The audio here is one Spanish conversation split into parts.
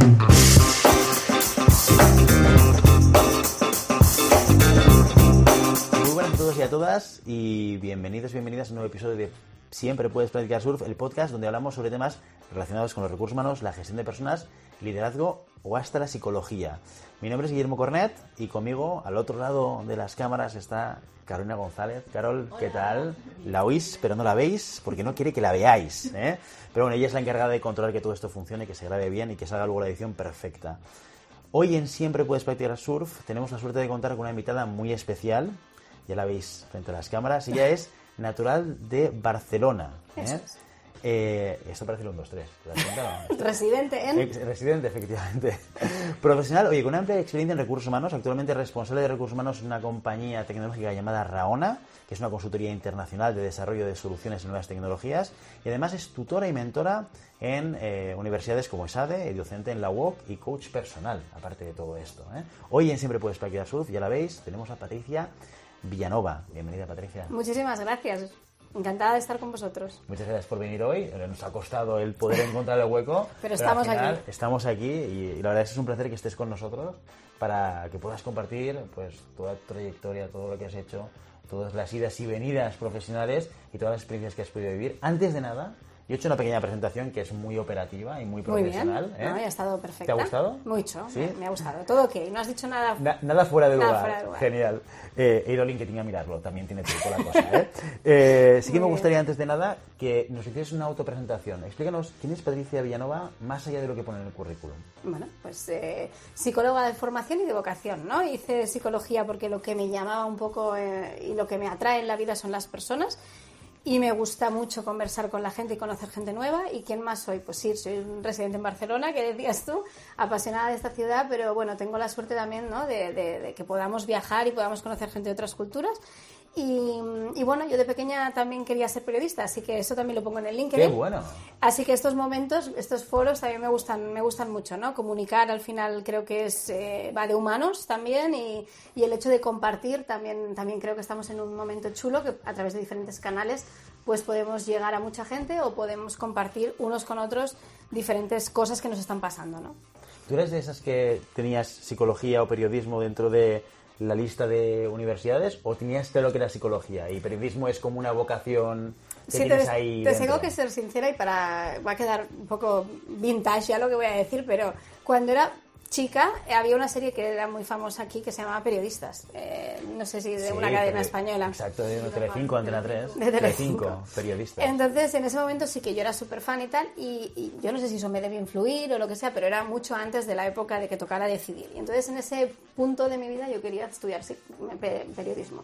Muy buenas a todos y a todas y bienvenidos bienvenidas a un nuevo episodio de Siempre puedes practicar surf, el podcast donde hablamos sobre temas relacionados con los recursos humanos, la gestión de personas, liderazgo o hasta la psicología. Mi nombre es Guillermo Cornet y conmigo al otro lado de las cámaras está Carolina González. Carol, ¿qué tal? La oís, pero no la veis porque no quiere que la veáis. ¿eh? Pero bueno, ella es la encargada de controlar que todo esto funcione, que se grabe bien y que salga luego la edición perfecta. Hoy en Siempre puedes practicar surf tenemos la suerte de contar con una invitada muy especial. Ya la veis frente a las cámaras. Ella es natural de Barcelona. ¿eh? Eh, esto parece el 1, 2, 3. ¿Te das cuenta? Residente en... Ex- residente, efectivamente. Profesional, oye, con una amplia experiencia en recursos humanos, actualmente responsable de recursos humanos en una compañía tecnológica llamada Raona, que es una consultoría internacional de desarrollo de soluciones en nuevas tecnologías, y además es tutora y mentora en eh, universidades como ESADE, docente en la UOC y coach personal, aparte de todo esto. ¿eh? Hoy en Siempre Puedes Practicar Surf, ya la veis, tenemos a Patricia Villanova. Bienvenida, Patricia. Muchísimas gracias. Encantada de estar con vosotros. Muchas gracias por venir hoy. Nos ha costado el poder encontrar el hueco. Pero estamos al final aquí. Estamos aquí y, y la verdad es que es un placer que estés con nosotros para que puedas compartir pues toda tu trayectoria, todo lo que has hecho, todas las idas y venidas profesionales y todas las experiencias que has podido vivir. Antes de nada, yo he hecho una pequeña presentación que es muy operativa y muy Muy bien. profesional. ¿eh? No, ha estado perfecta. ¿Te ha gustado? Mucho. ¿Sí? Me, me ha gustado. Todo ok. No has dicho nada. Na- nada fuera de Nada lugar. fuera de lugar. Genial. Eh, he ido a LinkedIn a mirarlo, también tiene truco la cosa. ¿eh? Eh, sí que me Muy bien. gustaría, antes de nada, que nos hicieras una autopresentación. Explícanos quién es Patricia Villanova más allá de lo que pone en el currículum. Bueno, pues eh, psicóloga de formación y de vocación, ¿no? Hice psicología porque lo que me llamaba un poco eh, y lo que me atrae en la vida son las personas. Y me gusta mucho conversar con la gente y conocer gente nueva. ¿Y quién más soy? Pues sí, soy un residente en Barcelona, que decías tú, apasionada de esta ciudad, pero bueno, tengo la suerte también ¿no? de, de- de que podamos viajar y podamos conocer gente de otras culturas. Y, y bueno, yo de pequeña también quería ser periodista, así que eso también lo pongo en el LinkedIn. ¡Qué bueno! Así que estos momentos, estos foros también me gustan, me gustan mucho, ¿no? Comunicar al final creo que es eh, va de humanos también y, y el hecho de compartir también, también creo que estamos en un momento chulo que a través de diferentes canales pues podemos llegar a mucha gente o podemos compartir unos con otros diferentes cosas que nos están pasando, ¿no? ¿Tú eres de esas que tenías psicología o periodismo dentro de la lista de universidades o tenías lo que era psicología y periodismo es como una vocación que Sí, tienes te, ahí te dentro? tengo que ser sincera y para va a quedar un poco vintage ya lo que voy a decir, pero cuando era chica eh, había una serie que era muy famosa aquí que se llamaba Periodistas. Eh, no sé si de Sí, una cadena tele- española. Exacto, de Telecinco, Antena 3. De Telecinco. periodista. Entonces, en ese momento sí que yo era súper fan y tal, y, y yo no sé si eso me debe influir o lo que sea, pero era mucho antes de la época de que tocara decidir. Y entonces, en ese punto de mi vida, yo quería estudiar sí, pe- periodismo.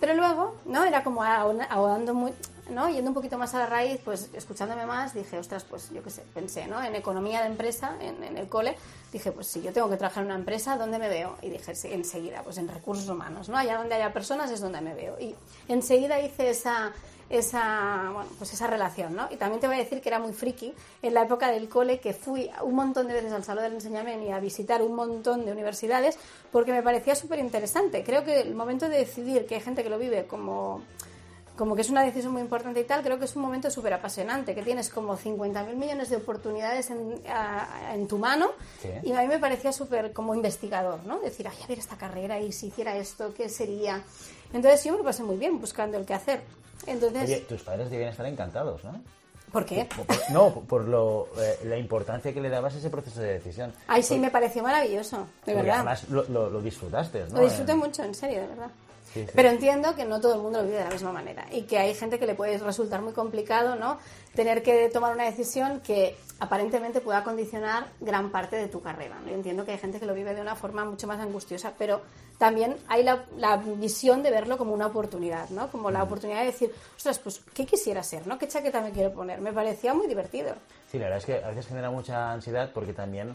Pero luego, ¿no? Era como ahondando muy, ¿no? Yendo un poquito más a la raíz, pues escuchándome más, dije, ostras, pues yo qué sé, pensé, ¿no? En economía de empresa, en, en el cole, dije, pues si yo tengo que trabajar en una empresa, ¿dónde me veo? Y dije, sí, enseguida, pues en recursos humanos, ¿no? Allá donde haya personas es donde me veo. Y enseguida hice esa, esa, bueno, pues esa relación, ¿no? Y también te voy a decir que era muy friki en la época del cole, que fui un montón de veces al Salón del Enseñamiento y a visitar un montón de universidades porque me parecía súper interesante. Creo que el momento de decidir, que hay gente que lo vive como como que es una decisión muy importante y tal, creo que es un momento súper apasionante, que tienes como 50.000 millones de oportunidades en, a- en tu mano Sí. y a mí me parecía súper como investigador, ¿no? Decir, ay, a ver esta carrera y si hiciera esto, ¿qué sería? Entonces yo me lo pasé muy bien buscando el que hacer. Entonces, Oye, tus padres debían estar encantados, ¿no? ¿por qué? Por- por- no, por lo, eh, la importancia que le dabas a ese proceso de decisión. Ay, sí, me pareció maravilloso, de verdad. además lo, lo- lo disfrutaste, ¿no? Lo disfruté mucho, en serio, de verdad. Sí, sí. Pero entiendo que no todo el mundo lo vive de la misma manera y que hay gente que le puede resultar muy complicado, ¿no? Tener que tomar una decisión que aparentemente pueda condicionar gran parte de tu carrera. ¿no? Yo entiendo que hay gente que lo vive de una forma mucho más angustiosa, pero también hay la, la visión de verlo como una oportunidad, ¿no? Como la oportunidad de decir, ostras, pues, ¿qué quisiera ser, no? ¿Qué chaqueta me quiero poner? Me parecía muy divertido. Sí, la verdad es que a veces genera mucha ansiedad porque también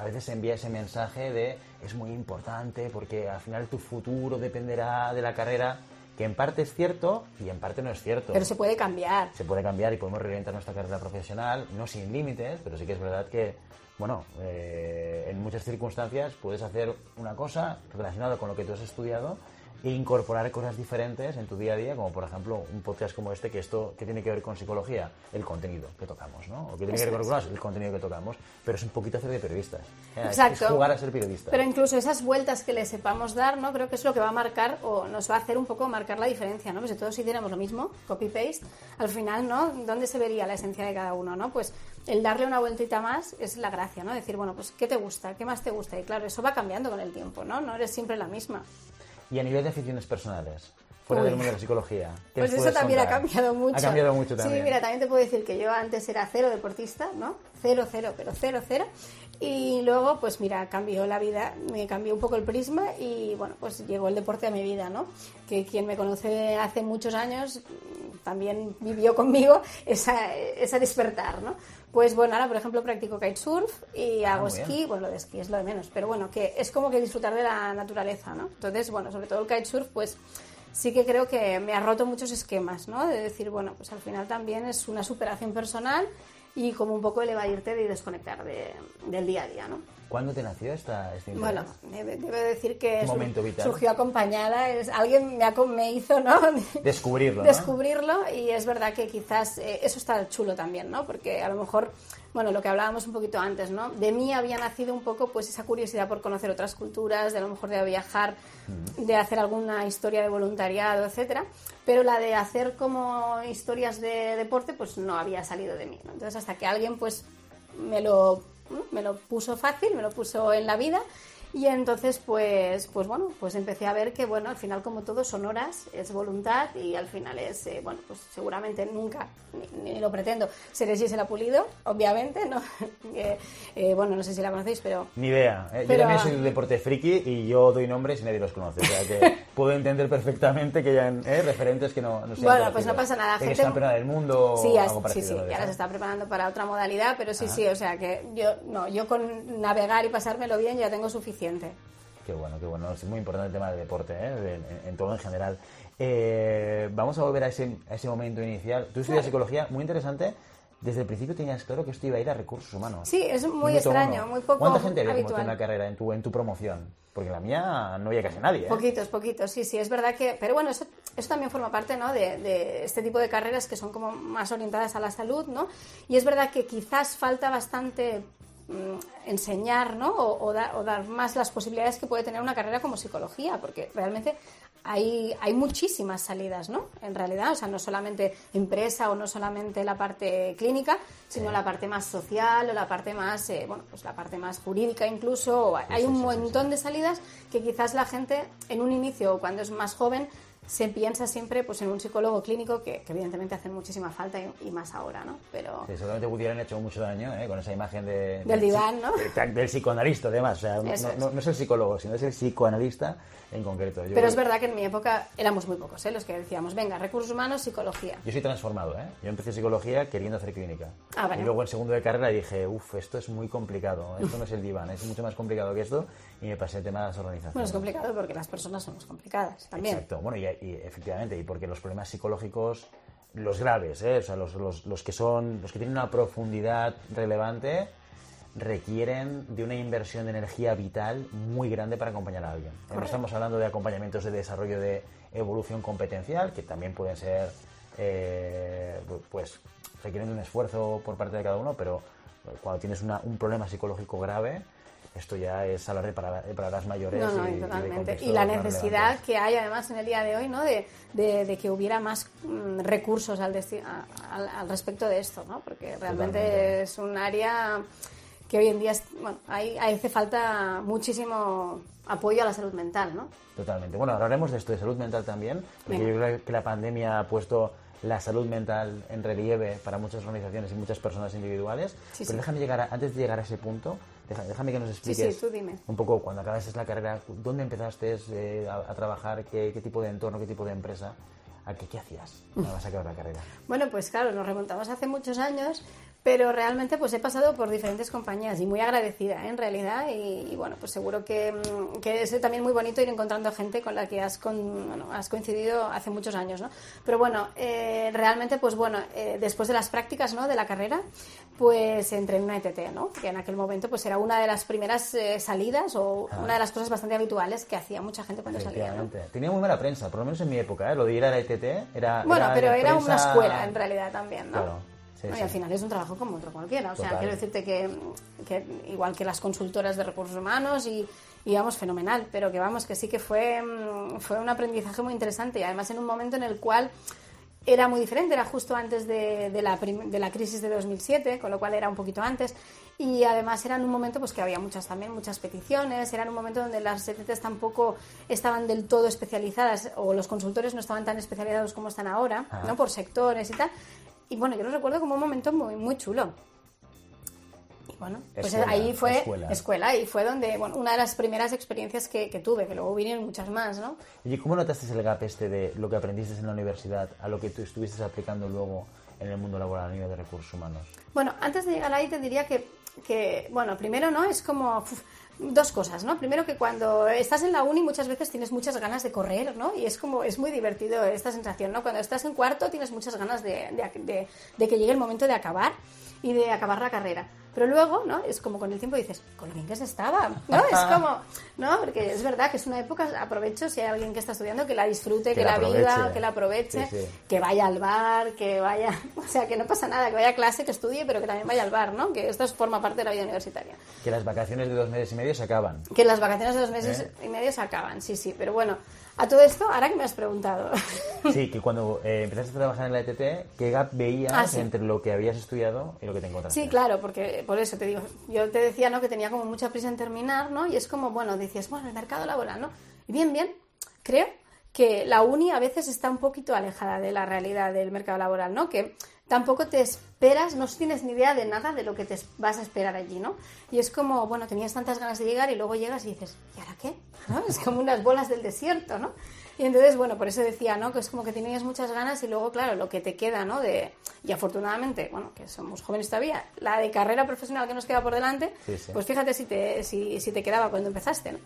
a veces se envía ese mensaje de es muy importante porque al final tu futuro dependerá de la carrera, que en parte es cierto y en parte no es cierto. Pero se puede cambiar. se puede cambiar y podemos reorientar nuestra carrera profesional, no sin límites, pero sí que es verdad que, bueno, eh, en muchas circunstancias puedes hacer una cosa relacionada con lo que tú has estudiado e incorporar cosas diferentes en tu día a día, como por ejemplo un podcast como este, que esto que tiene que ver con psicología, el contenido que tocamos, ¿no? O que tiene que ver con recursos, el contenido que tocamos, pero es un poquito hacer de periodistas. ¿eh? Exacto. Es jugar a ser periodista. Pero incluso esas vueltas que le sepamos dar, ¿no? Creo que es lo que va a marcar o nos va a hacer un poco marcar la diferencia, ¿no? Pues si todos hiciéramos lo mismo, copy-paste, al final, ¿no? ¿Dónde se vería la esencia de cada uno, ¿no? Pues el darle una vueltita más es la gracia, ¿no? Decir, bueno, pues ¿qué te gusta? ¿Qué más te gusta? Y claro, eso va cambiando con el tiempo, ¿no? No eres siempre la misma. Y a nivel de aficiones personales, fuera del mundo de la psicología. ¿qué Pues eso también ha contar? cambiado mucho. Ha cambiado mucho también. Sí, mira, también te puedo decir que yo antes era cero deportista, ¿no? Cero, cero, pero cero, cero. Y luego, pues mira, cambió la vida, me cambió un poco el prisma y bueno, pues llegó el deporte a mi vida, ¿no? Que quien me conoce hace muchos años también vivió conmigo esa, esa despertar, ¿no? Pues bueno, ahora por ejemplo practico kitesurf y hago muy bien. esquí, bueno, lo de esquí es lo de menos, pero bueno, que es como que disfrutar de la naturaleza, ¿no? Entonces, bueno, sobre todo el kitesurf, pues sí que creo que me ha roto muchos esquemas, ¿no? De decir, bueno, pues al final también es una superación personal y como un poco el evadirte y desconectar de- del día a día, ¿no? ¿Cuándo te nació esta, interés? Bueno, debe decir que momento vital. surgió acompañada, es, alguien me, hizo, ¿no? Descubrirlo, ¿no? Descubrirlo y es verdad que quizás eh, eso está chulo también, ¿no? Porque a lo mejor, bueno, lo que hablábamos un poquito antes, ¿no? De mí había nacido un poco pues esa curiosidad por conocer otras culturas, de a lo mejor de viajar, de hacer alguna historia de voluntariado, etcétera, pero la de hacer como historias de deporte pues no había salido de mí, ¿no? Entonces hasta que alguien pues me lo, me lo puso fácil, me lo puso en la vida y entonces pues pues bueno, pues empecé a ver que bueno, al final como todo son horas, es voluntad y al final es eh, bueno, pues seguramente nunca ni, ni lo pretendo seré Gisela Pulido, obviamente, ¿no? Que, eh, bueno, no sé si la conocéis, pero Ni idea. ¿eh? Yo Pero- también soy de deporte friki y yo doy nombres y nadie los conoce. O sea que puedo entender perfectamente que hayan ¿eh? referentes que no, no sean Bueno, pues no pasa nada, Que gente- campeona del mundo Sí, ya- algo sí, parecido. sí, ¿no? y ahora se está preparando para otra modalidad, pero sí, sí, o sea que yo, no, yo con navegar y pasármelo bien ya tengo suficiente. Qué bueno, qué bueno. Es muy importante el tema del deporte, ¿eh? en, en todo en general. Eh, vamos a volver a ese, a ese momento inicial. Tú estudias psicología, muy interesante. Desde el principio tenías claro que esto iba a ir a recursos humanos. Sí, es muy extraño, uno. muy poco ¿Cuánta gente había como tú habitual. en la carrera, en tu, en tu promoción? Porque en la mía no había casi nadie. ¿eh? Poquitos, poquitos, sí, sí, es verdad que... Pero bueno, eso, eso también forma parte, ¿no? De, de este tipo de carreras que son como más orientadas a la salud, ¿no? Y es verdad que quizás falta bastante enseñar, ¿no? O, o da- o dar más las posibilidades que puede tener una carrera como psicología, porque realmente hay, hay muchísimas salidas, ¿no? En realidad, o sea, no solamente empresa o no solamente la parte clínica, sino la parte más social o la parte más, eh, bueno, pues la parte más jurídica incluso. hay un montón de salidas que quizás la gente en un inicio o cuando es más joven se piensa siempre pues en un psicólogo clínico que, que evidentemente hacen muchísima falta y, y más ahora, ¿no? Pero Sí, seguramente ha hecho mucho daño ¿eh? con esa imagen de, Del diván, ¿no? Del, del psicoanalista, además. O sea, no, es. no- no es el psicólogo, sino es el psicoanalista en concreto. Yo, pero es verdad que en mi época éramos muy pocos, ¿eh? Los que decíamos, venga, recursos humanos, psicología. Yo soy transformado, ¿eh? Yo empecé psicología queriendo hacer clínica. Ah, vale. Y luego en segundo de carrera dije, uff, esto es muy complicado. Esto no es el diván, es mucho más complicado que esto. Y me pasé el tema de las organizaciones. Bueno, es complicado porque las personas somos complicadas también. Exacto, bueno, y, y efectivamente, y porque los problemas psicológicos, los graves, ¿eh? o sea, los, los- los que son, los que tienen una profundidad relevante, requieren de una inversión de energía vital muy grande para acompañar a alguien. No estamos hablando de acompañamientos de desarrollo de evolución competencial, que también pueden ser, eh, pues, requieren de un esfuerzo por parte de cada uno, pero cuando tienes una- un problema psicológico grave, esto ya es hablar de para- de palabras mayores No, no, y, totalmente. Y la necesidad que hay además en el día de hoy, ¿no? De, de- de que hubiera más mm, recursos al, al, al respecto de esto, ¿no? Porque realmente Totalmente. es un área que hoy en día, es- bueno, hay- hace falta muchísimo apoyo a la salud mental, ¿no? Totalmente. Bueno, hablaremos de esto, de salud mental también, porque Venga. yo creo que la pandemia ha puesto la salud mental en relieve para muchas organizaciones y muchas personas individuales. Sí, Pero sí. déjame llegar a- antes de llegar a ese punto, déjame que nos expliques sí, tú dime. un poco cuando acabaste la carrera, dónde empezaste eh, a, a trabajar, qué, qué tipo de entorno, qué tipo de empresa, a qué, qué hacías nada más acabar la carrera. Bueno, pues claro, nos remontamos hace muchos años, pero realmente pues he pasado por diferentes compañías y muy agradecida ¿eh? en realidad y, bueno pues seguro que, mm, que, es también muy bonito ir encontrando gente con la que has, con, has coincidido hace muchos años ¿no? pero bueno eh, realmente pues bueno eh, después de las prácticas ¿no? de la carrera pues entré en una ETT ¿no? que en aquel momento pues era una de las primeras salidas o Ah. una de las cosas bastante habituales que hacía mucha gente cuando salía ¿no? Tenía muy mala prensa, por lo menos en mi época, ¿eh? lo de ir a la ETT era... bueno era pero era una prensa- escuela en realidad también ¿no? Claro, sí, No, sí. Y al final es un trabajo como otro cualquiera. O sea, quiero decirte que, que igual que las consultoras de recursos humanos y, y vamos, fenomenal, pero que vamos, que sí que fue, mm, fue un aprendizaje muy interesante y además en un momento en el cual era muy diferente, era justo antes de, de la, de la crisis de 2007, con lo cual era un poquito antes. Y además era en un momento pues que había muchas también, muchas peticiones, era en un momento donde las ETTs tampoco estaban del todo especializadas o los consultores no estaban tan especializados como están ahora, Ah. ¿no? Por sectores y tal. Y bueno, yo lo recuerdo como un momento muy, muy chulo. Y bueno, pues Escuela, ahí fue escuela. escuela. y fue donde, bueno, una de las primeras experiencias que, que tuve, que luego vinieron muchas más, ¿no? Oye, ¿cómo notaste el gap este de lo que aprendiste en la universidad a lo que tú estuviste aplicando luego en el mundo laboral a nivel de recursos humanos? Bueno, antes de llegar ahí te diría que, que bueno, primero, ¿no? Es como uf, dos cosas, ¿no? Primero que cuando estás en la uni muchas veces tienes muchas ganas de correr, ¿no? Y es como, es muy divertido esta sensación, ¿no? Cuando estás en cuarto tienes muchas ganas de, de- de- de que llegue el momento de acabar y de acabar la carrera. Pero luego, ¿no? Es como con el tiempo dices, con lo bien que se estaba, ¿no? Es como, ¿no? Porque es verdad que es una época, aprovecho si hay alguien que está estudiando, que la disfrute, que, Que la la, viva, aproveche. que la aproveche, Sí, sí. que vaya al bar, que vaya, o sea, que no pasa nada, que vaya a clase, que estudie, pero que también vaya al bar, ¿no? Que esto forma parte de la vida universitaria. Que las vacaciones de dos meses y medio se acaban. Que las vacaciones de dos meses ¿Eh? y medio se acaban, sí, sí, pero bueno, a todo esto, ahora que me has preguntado, Sí, que cuando eh, empezaste a trabajar en la ETT, ¿qué gap veías Ah, sí. entre lo que habías estudiado y lo que te encontraste? Sí, claro, porque por eso te digo, yo te decía, ¿no? Que tenía como mucha prisa en terminar, ¿no? Y es como, bueno, dices, bueno, el mercado laboral, ¿no? Y bien, bien, creo que la uni a veces está un poquito alejada de la realidad del mercado laboral, ¿no? Que tampoco te esperas, no tienes ni idea de nada de lo que te vas a esperar allí, ¿no? Y es como, bueno, tenías tantas ganas de llegar y luego llegas y dices, ¿y ahora qué? ¿No? Es como unas bolas del desierto, ¿no? Y entonces, bueno, por eso decía, ¿no? Que es como que tenías muchas ganas y luego, claro, lo que te queda, ¿no? De, y afortunadamente, bueno, que somos jóvenes todavía, la de carrera profesional que nos queda por delante, Sí, sí. pues fíjate si te, si, si te quedaba cuando empezaste, ¿no?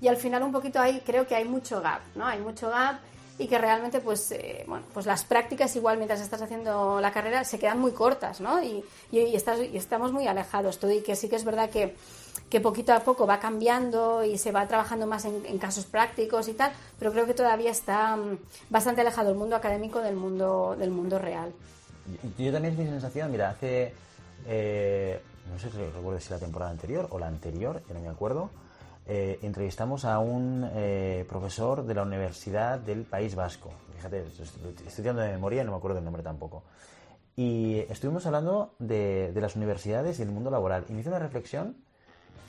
Y al final un poquito ahí creo que hay mucho gap, ¿no? Hay mucho gap y que realmente, pues, eh, bueno, pues las prácticas igual mientras estás haciendo la carrera se quedan muy cortas, ¿no? Y, y, y estás, y estamos muy alejados. Todo y que sí que es verdad que que poquito a poco va cambiando y se va trabajando más en, en casos prácticos y tal, pero creo que todavía está mm, bastante alejado el mundo académico del mundo, del mundo real. Yo yo también es mi sensación, mira, hace, eh, no sé si recuerdo si la temporada anterior o la anterior, ya no me acuerdo, eh, entrevistamos a un eh, profesor de la Universidad del País Vasco. Fíjate, estoy estudiando de memoria no me acuerdo del nombre tampoco. Y estuvimos hablando de, de las universidades y el mundo laboral. Y me hizo una reflexión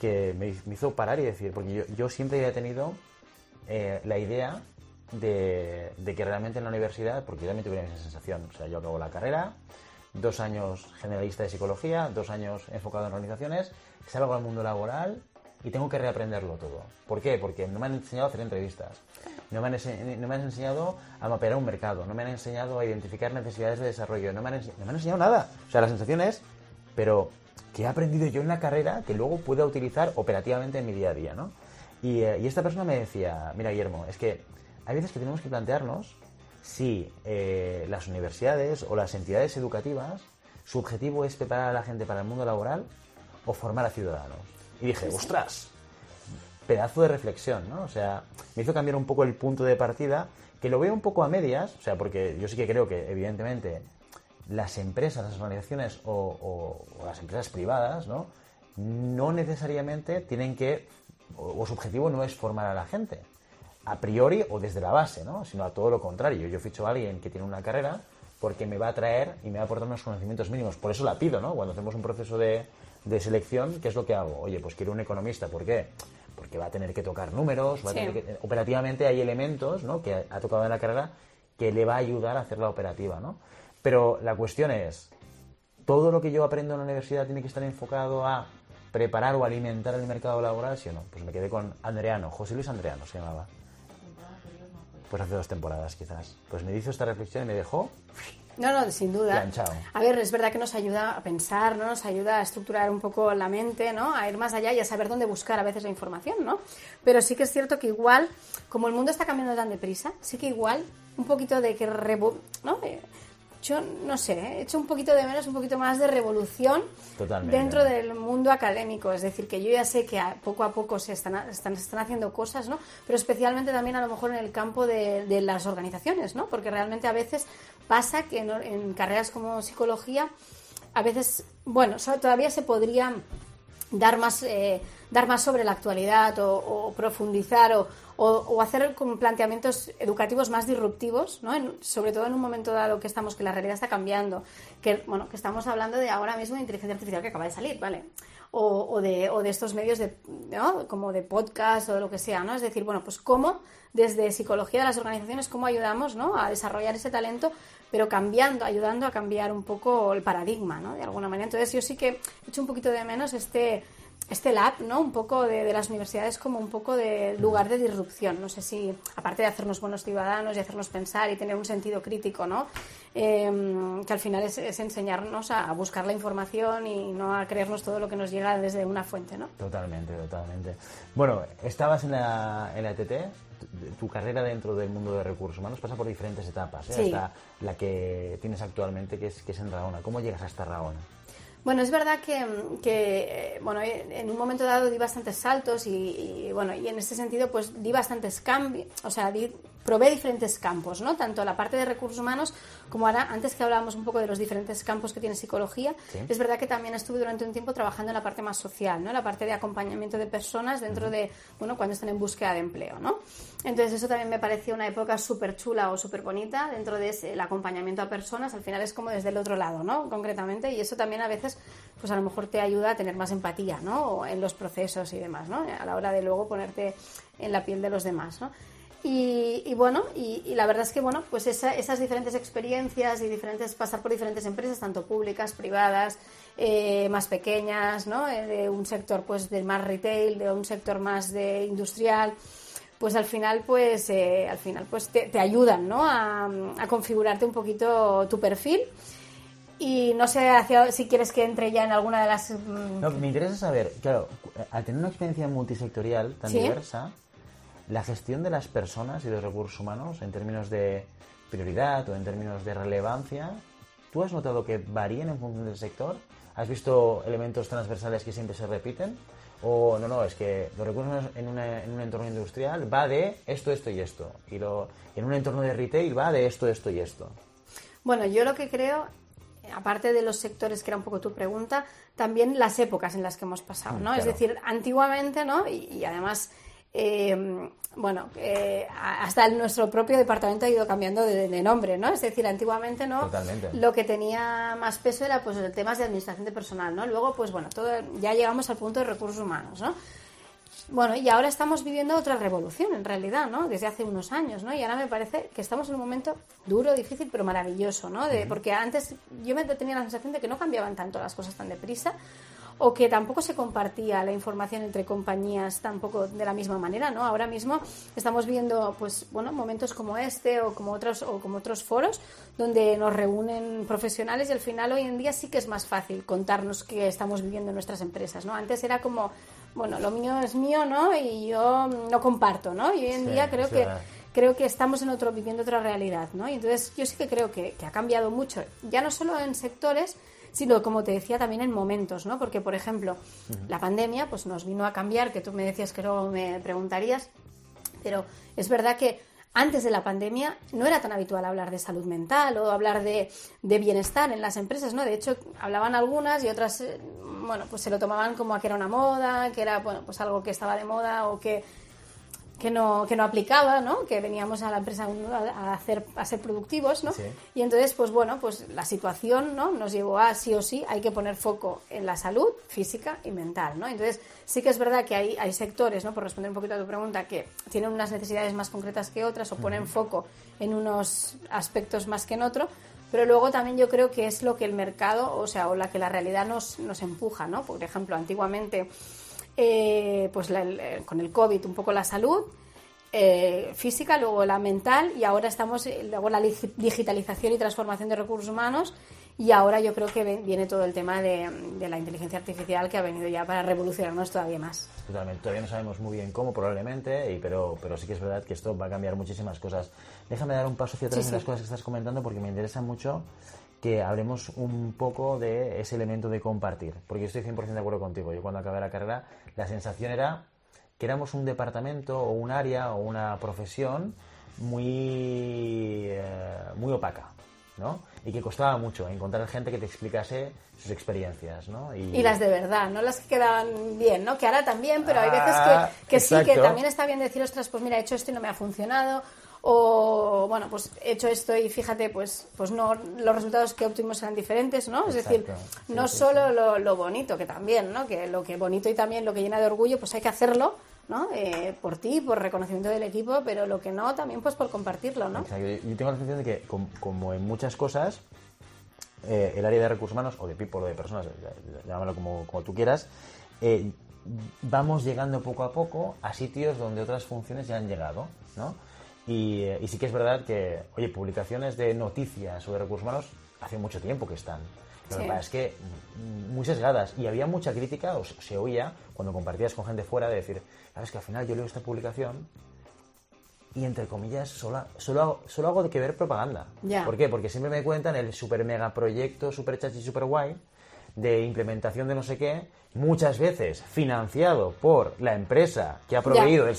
que me, me hizo parar y decir, porque yo, yo siempre había tenido eh, la idea de, de que realmente en la universidad, porque yo también tuve esa sensación, o sea, yo acabo la carrera, dos años generalista de psicología, dos años enfocado en organizaciones, salgo al mundo laboral y tengo que reaprenderlo todo. ¿Por qué? Porque no me han enseñado a hacer entrevistas, no me han, no me han enseñado a mapear un mercado, no me han enseñado a identificar necesidades de desarrollo, no me han, no me han enseñado nada. O sea, la sensación es, pero que he aprendido yo en la carrera que luego pueda utilizar operativamente en mi día a día, ¿no? Y, eh, y esta persona me decía, mira Guillermo, es que hay veces que tenemos que plantearnos si eh, las universidades o las entidades educativas, su objetivo es preparar a la gente para el mundo laboral o formar a ciudadanos. Y dije, ostras, pedazo de reflexión, ¿no? O sea, me hizo cambiar un poco el punto de partida, que lo veo un poco a medias, o sea, porque yo sí que creo que, evidentemente, las empresas, las organizaciones o, o- o las empresas privadas, ¿no? No necesariamente tienen que, o, o su objetivo no es formar a la gente, a priori o desde la base, ¿no? Sino a todo lo contrario. Yo ficho a alguien que tiene una carrera porque me va a traer y me va a aportar unos conocimientos mínimos. Por eso la pido, ¿no? Cuando hacemos un proceso de, de selección, ¿qué es lo que hago? Oye, pues quiero un economista. ¿Por qué? Porque va a tener que tocar números, va a tener que- operativamente hay elementos, ¿no? Que ha tocado en la carrera que le va a ayudar a hacer la operativa, ¿no? Pero la cuestión es, ¿todo lo que yo aprendo en la universidad tiene que estar enfocado a preparar o alimentar el mercado laboral, sí o no? Pues me quedé con Andreano, José Luis Andreano se llamaba. Pues hace dos temporadas quizás. Pues me hizo esta reflexión y me dejó No, no, sin duda. Planchado. A ver, es verdad que nos ayuda a pensar, ¿no? Nos ayuda a estructurar un poco la mente, ¿no? A ir más allá y a saber dónde buscar a veces la información, ¿no? Pero sí que es cierto que igual, como el mundo está cambiando tan deprisa, sí que igual un poquito de que revo- ¿no? Eh, yo no sé, ¿eh? he hecho un poquito de menos, un poquito más de revolución Totalmente. dentro del mundo académico. Es decir, que yo ya sé que a- poco a poco se están, están, se están haciendo cosas, ¿no? Pero especialmente también a lo mejor en el campo de, de las organizaciones, ¿no? Porque realmente a veces pasa que en, carreras como psicología, a veces, bueno, todavía se podría dar más, eh, dar más sobre la actualidad o, profundizar o, o- hacer como planteamientos educativos más disruptivos, ¿no? Sobre todo en un momento dado que estamos, que la realidad está cambiando, que, bueno, que estamos hablando de ahora mismo de inteligencia artificial que acaba de salir, ¿vale? O, de, de estos medios de, como de podcast o de lo que sea, ¿no? Es decir, bueno, pues cómo desde psicología de las organizaciones, cómo ayudamos, ¿no? A desarrollar ese talento, pero cambiando, ayudando a cambiar un poco el paradigma, ¿no? De alguna manera. Entonces yo sí que he hecho un poquito de menos este, este lab, ¿no? Un poco de, de las universidades como un poco de lugar de disrupción. No sé si, aparte de hacernos buenos ciudadanos y hacernos pensar y tener un sentido crítico, ¿no? Eh, que al final es, es enseñarnos a, a buscar la información y no a creernos todo lo que nos llega desde una fuente, ¿no? Totalmente, totalmente. Bueno, estabas en la, en la ETT, tu, tu carrera dentro del mundo de recursos humanos pasa por diferentes etapas, ¿eh? Sí. hasta la que tienes actualmente, que es, que es en Raona. ¿Cómo llegas hasta Raona? Bueno, es verdad que, que, eh, bueno, en un momento dado di bastantes saltos y, y, bueno, y en ese sentido pues di bastantes cambios, o sea, di, probé diferentes campos, ¿no? Tanto la parte de recursos humanos como ahora, antes que hablábamos un poco de los diferentes campos que tiene psicología, Sí. es verdad que también estuve durante un tiempo trabajando en la parte más social, ¿no? La parte de acompañamiento de personas dentro de, bueno, cuando están en búsqueda de empleo, ¿no? Entonces eso también me pareció una época súper chula o súper bonita dentro de ese- el acompañamiento a personas, al final es como desde el otro lado, ¿no? Concretamente, y eso también a veces, pues a lo mejor te ayuda a tener más empatía, ¿no? O en los procesos y demás, ¿no? A la hora de luego ponerte en la piel de los demás, ¿no? Y, y bueno, y, y la verdad es que bueno, pues esa- esas diferentes experiencias y diferentes pasar por diferentes empresas, tanto públicas, privadas, eh, más pequeñas, ¿no? Eh, de un sector pues de más retail, de un sector más de industrial, pues al final pues eh, al final pues te, te ayudan, ¿no? A, a configurarte un poquito tu perfil. Y no sé hacia, si quieres que entre ya en alguna de las mm, No, me interesa saber, claro, al tener una experiencia multisectorial tan Sí. diversa, la gestión de las personas y de los recursos humanos en términos de prioridad o en términos de relevancia, ¿tú has notado que varían en función del sector? ¿Has visto elementos transversales que siempre se repiten? O no, no, es que los recursos en, una- en un entorno industrial va de esto, esto y esto. Y lo, en un entorno de retail va de esto, esto y esto. Bueno, yo lo que creo, aparte de los sectores que era un poco tu pregunta, también las épocas en las que hemos pasado, Mm, ¿no? Es decir, antiguamente, ¿no? Y, y además, eh, bueno, eh, hasta el- nuestro propio departamento ha ido cambiando de, de nombre, ¿no? Es decir, antiguamente, ¿no? Totalmente. Lo que tenía más peso era, pues, el temas de administración de personal, ¿no? Luego, pues, bueno, todo, ya llegamos al punto de recursos humanos, ¿no? Bueno, y ahora estamos viviendo otra revolución, en realidad, ¿no? Desde hace unos años, ¿no? Y ahora me parece que estamos en un momento duro, difícil, pero maravilloso, ¿no? De, porque antes yo me tenía la sensación de que no cambiaban tanto las cosas tan deprisa o que tampoco se compartía la información entre compañías tampoco de la misma manera, ¿no? Ahora mismo estamos viendo, pues, bueno, momentos como este o como otros o como otros foros donde nos reúnen profesionales y al final hoy en día sí que es más fácil contarnos qué estamos viviendo en nuestras empresas, ¿no? Antes era como, bueno, lo mío es mío, ¿no? Y yo no comparto, ¿no? Y hoy en Sí, día creo sí, que creo que estamos en otro viviendo otra realidad, ¿no? Y entonces yo sí que creo que, que ha cambiado mucho, ya no solo en sectores, sino como te decía también en momentos, ¿no? Porque por ejemplo, la pandemia pues nos vino a cambiar, que tú me decías que luego me preguntarías, pero es verdad que antes de la pandemia no era tan habitual hablar de salud mental o hablar de, de bienestar en las empresas, ¿no? De hecho, hablaban algunas y otras, eh, bueno, pues se lo tomaban como a que era una moda, que era, bueno, pues algo que estaba de moda o que, que no, que no aplicaba, ¿no? Que veníamos a la empresa a, hacer, a ser productivos, ¿no? Sí. Y entonces, pues bueno, pues la situación, ¿no? Nos llevó a sí o sí, hay que poner foco en la salud física y mental, ¿no? Entonces, sí que es verdad que hay, hay sectores, ¿no? Por responder un poquito a tu pregunta, que tienen unas necesidades más concretas que otras o ponen foco en unos aspectos más que en otro, pero luego también yo creo que es lo que el mercado, o sea, o la que la realidad nos, nos empuja, ¿no? Por ejemplo, antiguamente, eh, pues la- el- con el COVID, un poco la salud, eh, física, luego la mental y ahora estamos, eh, luego la digitalización y transformación de recursos humanos y ahora yo creo que viene todo el tema de, la inteligencia artificial que ha venido ya para revolucionarnos todavía más. Totalmente. Todavía no sabemos muy bien cómo, probablemente, y, pero, pero sí que es verdad que esto va a cambiar muchísimas cosas. Déjame dar un paso hacia atrás en las cosas que estás comentando porque me interesa mucho que hablemos un poco de ese elemento de compartir. Porque yo estoy 100% de acuerdo contigo. Yo cuando acabé la carrera, la sensación era que éramos un departamento o un área o una profesión muy, eh, muy opaca. ¿no? Y que costaba mucho encontrar gente que te explicase sus experiencias, ¿no? Y, las de verdad, no las que quedan bien, ¿no? Que ahora también, pero hay veces que, que sí, que también está bien decir, ostras, pues mira, he hecho esto y no me ha funcionado, o bueno, pues he hecho esto y fíjate, pues, pues no, los resultados que obtuvimos eran diferentes, ¿no? Es decir, no solo Lo, lo, bonito, que también, ¿no? Que lo que bonito y también lo que llena de orgullo, pues hay que hacerlo, ¿no? Eh, por ti, por reconocimiento del equipo, pero lo que no, también pues por compartirlo, ¿no? Yo tengo la sensación de que, como, en muchas cosas, eh, el área de recursos humanos, o de people, o de personas, llámalo como, como tú quieras, eh, vamos llegando poco a poco a sitios donde otras funciones ya han llegado, ¿no? Y, y sí que es verdad que, oye, publicaciones de noticias o de recursos humanos hace mucho tiempo que están. Lo que pasa es que muy sesgadas. Y había mucha crítica, o se oía, cuando compartías con gente fuera, de decir, sabes que al final yo leo esta publicación y entre comillas solo, solo, hago, solo hago de que ver propaganda. ¿Por qué? Porque siempre me cuentan el super mega proyecto, super chachi, super guay de implementación de no sé qué, muchas veces financiado por la empresa que ha proveído del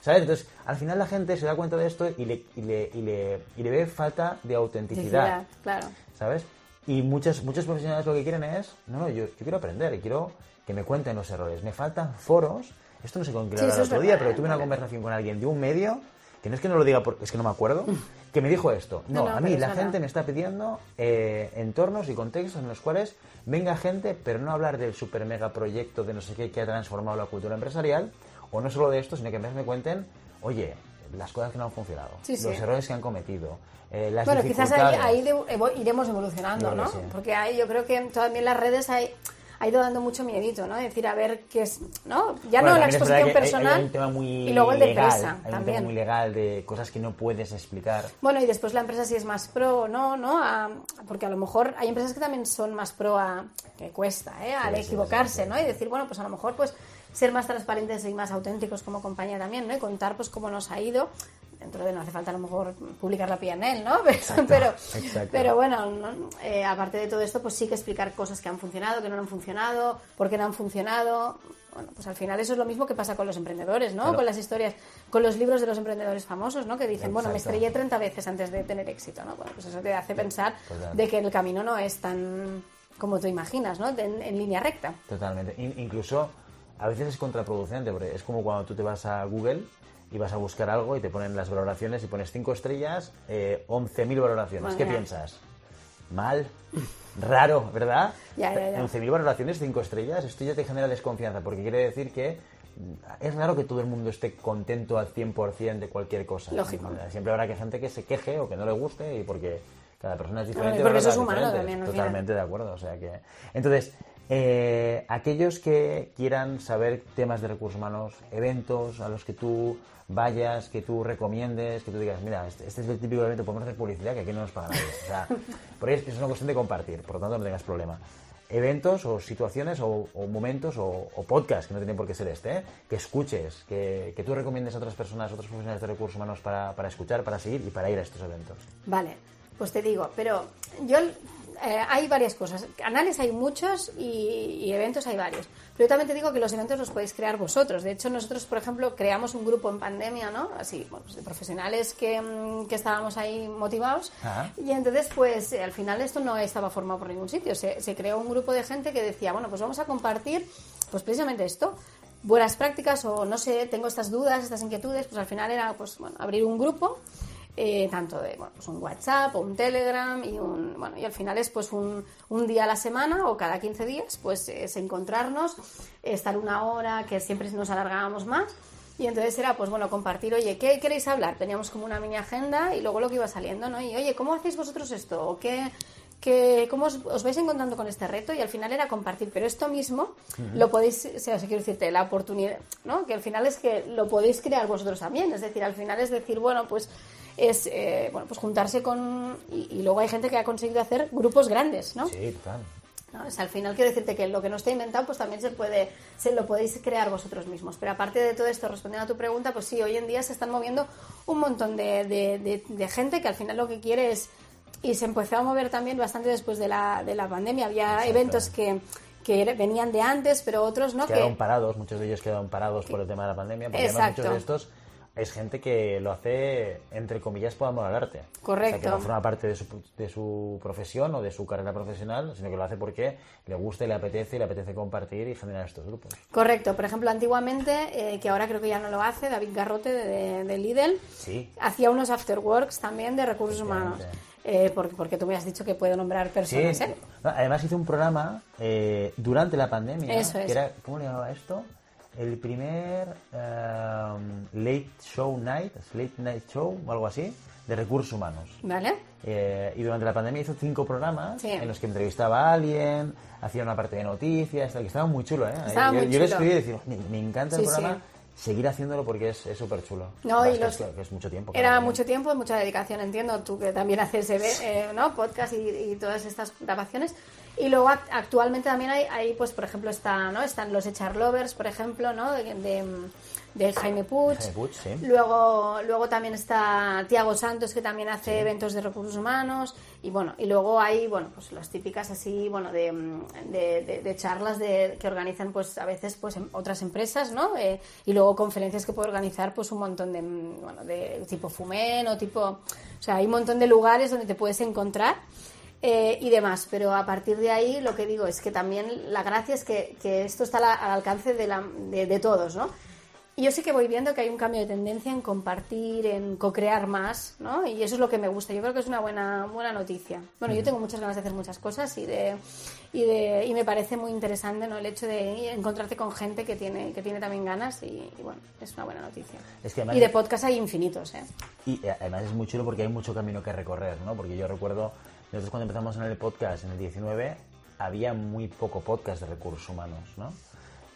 ¿Sabes? Entonces, al final la gente se da cuenta de esto y le, y le, y le, y le ve falta de autenticidad. Claro. ¿Sabes? Y muchos, muchos profesionales lo que quieren es, no, no, yo, yo quiero aprender y quiero que me cuenten los errores. Me faltan foros. Esto no sé con qué el otro día, pero tuve una conversación con alguien de un medio, que no es que no lo diga porque es que no me acuerdo, que me dijo esto. No, a mí la gente me está pidiendo eh, entornos y contextos en los cuales venga gente, pero no hablar del super mega proyecto de no sé qué que ha transformado la cultura empresarial, o no solo de esto, sino que me cuenten, oye, las cosas que no han funcionado, los errores que han cometido, eh, las bueno, quizás ahí, iremos evolucionando, ¿no? Porque ahí yo creo que también las redes hay ha ido dando mucho miedito, ¿no? Decir, a ver qué es, ¿no? Ya no la exposición personal. un tema muy y luego el de empresa hay también. Un tema muy legal de cosas que no puedes explicar. Bueno, y después la empresa si es más pro o no, ¿no? porque a lo mejor hay empresas que también son más pro a que cuesta, ¿eh? Al equivocarse, ¿no? Y decir, bueno, pues a lo mejor pues ser más transparentes y más auténticos como compañía también, ¿no? Y contar pues cómo nos ha ido dentro de no hace falta a lo mejor publicar la PNL, ¿no? Pero, pero, bueno, eh, aparte de todo esto, pues sí que explicar cosas que han funcionado, que no han funcionado, por qué no han funcionado. Bueno, pues al final eso es lo mismo que pasa con los emprendedores, ¿no? Con las historias, con los libros de los emprendedores famosos, ¿no? Que dicen, bueno, me estrellé 30 veces antes de tener éxito, ¿no? Bueno, pues eso te hace pensar de que el camino no es tan como tú imaginas, ¿no? en, línea recta. Totalmente. incluso a veces es contraproducente, porque es como cuando tú te vas a Google y vas a buscar algo y te ponen las valoraciones y pones 5 estrellas, eh, 11.000 valoraciones. ¿Qué piensas? Mal, raro, ¿verdad? Ya, ya, ya. 11.000 valoraciones, 5 estrellas, esto ya te genera desconfianza, porque quiere decir que es raro que todo el mundo esté contento al 100% de cualquier cosa. Lógico. Siempre habrá que gente que se queje o que no le guste y porque cada persona es diferente. porque eso es humano también. Totalmente de acuerdo. O sea que... Entonces, eh, aquellos que quieran saber temas de recursos humanos, eventos a los que tú vayas, que tú recomiendes, que tú digas, mira, este, este es el típico evento, podemos hacer publicidad, que aquí no nos pagan nadie. O sea, por ahí es, una cuestión de compartir, por lo tanto no tengas problema. Eventos o situaciones o, momentos o, podcasts, que no tienen por qué ser este, ¿eh? que escuches, que, que, tú recomiendes a otras personas, a otros profesionales de recursos humanos para, para escuchar, para seguir y para ir a estos eventos. Vale, pues te digo, pero yo eh, hay varias cosas. Canales hay muchos y, eventos hay varios. Pero yo también te digo que los eventos los podéis crear vosotros. De hecho, nosotros, por ejemplo, creamos un grupo en pandemia, ¿no? Así, bueno, pues de profesionales que, mm, que, estábamos ahí motivados. Y entonces, pues, eh, al final esto no estaba formado por ningún sitio. Se, se creó un grupo de gente que decía, bueno, pues vamos a compartir, pues precisamente esto buenas prácticas o no sé, tengo estas dudas, estas inquietudes, pues al final era pues bueno, abrir un grupo eh, tanto de bueno, pues un WhatsApp o un Telegram y un bueno y al final es pues un, un día a la semana o cada 15 días pues es encontrarnos estar una hora que siempre nos alargábamos más. Y entonces era pues bueno compartir oye qué queréis hablar teníamos como una mini agenda y luego lo que iba saliendo no y oye cómo hacéis vosotros esto o qué que cómo os, os vais encontrando con este reto y al final era compartir, pero esto mismo lo podéis, o sea, quiero decirte, la oportunidad, ¿no? Que al final es que lo podéis crear vosotros también, es decir, al final es decir, bueno, pues es eh, bueno pues juntarse con y, y luego hay gente que ha conseguido hacer grupos grandes, ¿no? Sí, total. ¿no? O sea, al final quiero decirte que lo que no está inventado, pues también se puede, se lo podéis crear vosotros mismos. Pero aparte de todo esto, respondiendo a tu pregunta, pues sí, hoy en día se están moviendo un montón de, de- de- de gente que al final lo que quiere es, y se empezó a mover también bastante después de la, de la pandemia. Había Exacto. eventos que, que venían de antes, pero otros no. Quedaron Que, parados, muchos de ellos quedaron parados por el tema de la pandemia, porque además muchos de estos es gente que lo hace, entre comillas, por amor al arte. Correcto. O sea, que no forma parte de su, de su profesión o de su carrera profesional, sino que lo hace porque le gusta y le apetece y le apetece compartir y generar estos grupos. correcto. Por ejemplo, antiguamente, eh, que ahora creo que ya no lo hace, David Garrote de, de- de Lidl, Sí. hacía unos afterworks también de recursos humanos. Eh, porque, porque tú me has dicho que puedo nombrar Sí, personas, ¿eh? no, además hizo un programa eh, durante la pandemia, Eso es. que era, ¿cómo le llamaba esto? El primer um, late show night, late night show o algo así, de recursos humanos. ¿Vale? Eh, y durante la pandemia hizo cinco programas Sí. en los que entrevistaba a alguien, hacía una parte de noticias, que estaba muy chulo, ¿eh? Estaba yo muy yo le escribí y decía, me, me encanta el programa, sí. seguir haciéndolo porque es súper chulo. No, y que, es, que es mucho tiempo. Era mucho tiempo, mucha dedicación, entiendo. Tú que también haces eh, ¿no? podcast y, y todas estas grabaciones. Y luego act- actualmente también hay, hay, pues por ejemplo, está, ¿no? están los Echar Lovers, por ejemplo, ¿no? de, de- de Jaime Puig. Jaime Puig, sí. Luego, luego también está Tiago Santos, que también hace eventos de recursos humanos. Y bueno, y luego hay, bueno, pues las típicas así, bueno, de, de, de- de charlas de, que organizan pues a veces pues em- otras empresas, ¿no? Eh, y luego conferencias que puede organizar pues un montón de, bueno, de tipo Fumen o tipo... O sea, hay un montón de lugares donde te puedes encontrar. Eh, y demás, pero a partir de ahí lo que digo es que también la gracia es que, que esto está al, al alcance de, la- de- de todos, ¿no? Y yo sí que voy viendo que hay un cambio de tendencia en compartir, en co-crear más, ¿no? Y eso es lo que me gusta. Yo creo que es una buena, buena noticia. Bueno, yo tengo muchas ganas de hacer muchas cosas y de, y de y me parece muy interesante, ¿no? El hecho de encontrarte con gente que tiene, que tiene también ganas y, y bueno, es una buena noticia. Es que y de podcast hay infinitos, ¿eh? Y eh, además es muy chulo porque hay mucho camino que recorrer, ¿no? Porque yo recuerdo, nosotros cuando empezamos en el podcast en el 19, había muy poco podcast de recursos humanos, ¿no?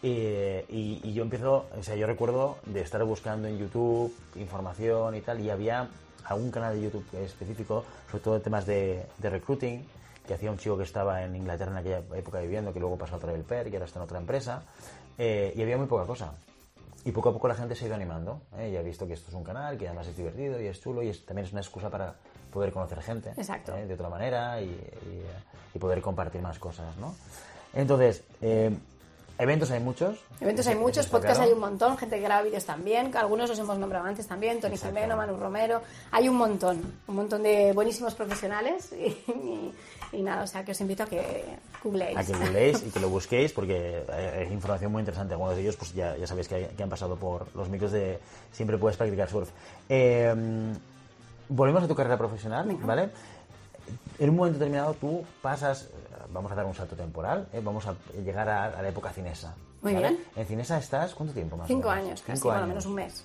Eh, y, y yo empiezo, o sea, yo recuerdo de estar buscando en YouTube información y tal, y había algún canal de YouTube específico, sobre todo de temas de, de recruiting, que hacía un chico que estaba en Inglaterra en aquella época viviendo, que luego pasó a Travel Per, y ahora está en otra empresa, eh, y había muy poca cosa. Y poco a poco la gente se ha ido animando. ¿eh? Y ha visto que esto es un canal, que además es divertido y es chulo y es- también es una excusa para poder conocer gente Exacto. ¿eh? de otra manera y, y, y poder compartir más cosas, ¿no? Entonces, eh, eventos hay muchos. Eventos hay muchos, podcasts claro. hay un montón, gente que graba vídeos también, algunos los hemos nombrado antes también, Tony Exacto. Jimeno, Manu Romero, hay un montón, un montón de buenísimos profesionales y, y- y nada, o sea que os invito a que googleéis. A que googleéis y que lo busquéis porque hay, hay información muy interesante. Algunos de ellos pues ya, ya sabéis que, hay- que han pasado por los micros de Siempre puedes practicar surf. Eh, volvemos a tu carrera profesional, ¿vale? En un momento determinado tú pasas, eh, vamos a dar un salto temporal, ¿eh? vamos a llegar a, a la época cinesa. Muy ¿vale? bien. En cinesa estás, ¿cuánto tiempo más? Cinco años, casi, Cinco bueno, años. menos un mes.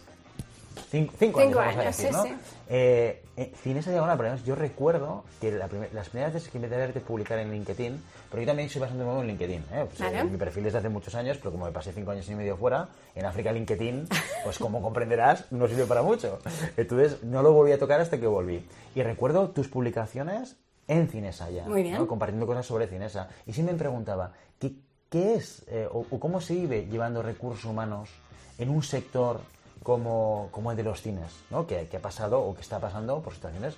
Cinco, cinco Cinco años, años, decir, sí, ¿no? sí. Eh, eh, Cinesa Diagonal, por yo recuerdo que la primer- las primeras veces que empecé a verte publicar en LinkedIn, porque yo también soy bastante nuevo en LinkedIn, ¿eh? Pues, Vale. eh, mi perfil desde hace muchos años, pero como me pasé cinco años y medio fuera, en África LinkedIn, pues como comprenderás, no sirve para mucho. Entonces no lo volví a tocar hasta que volví. Y recuerdo tus publicaciones en Cinesa ya, Muy bien. ¿no? compartiendo cosas sobre Cinesa. Y siempre me preguntaba, ¿qué, qué es eh, o, o cómo se vive llevando recursos humanos en un sector como, como el de los cines, ¿no? Que, que ha pasado o que está pasando por situaciones,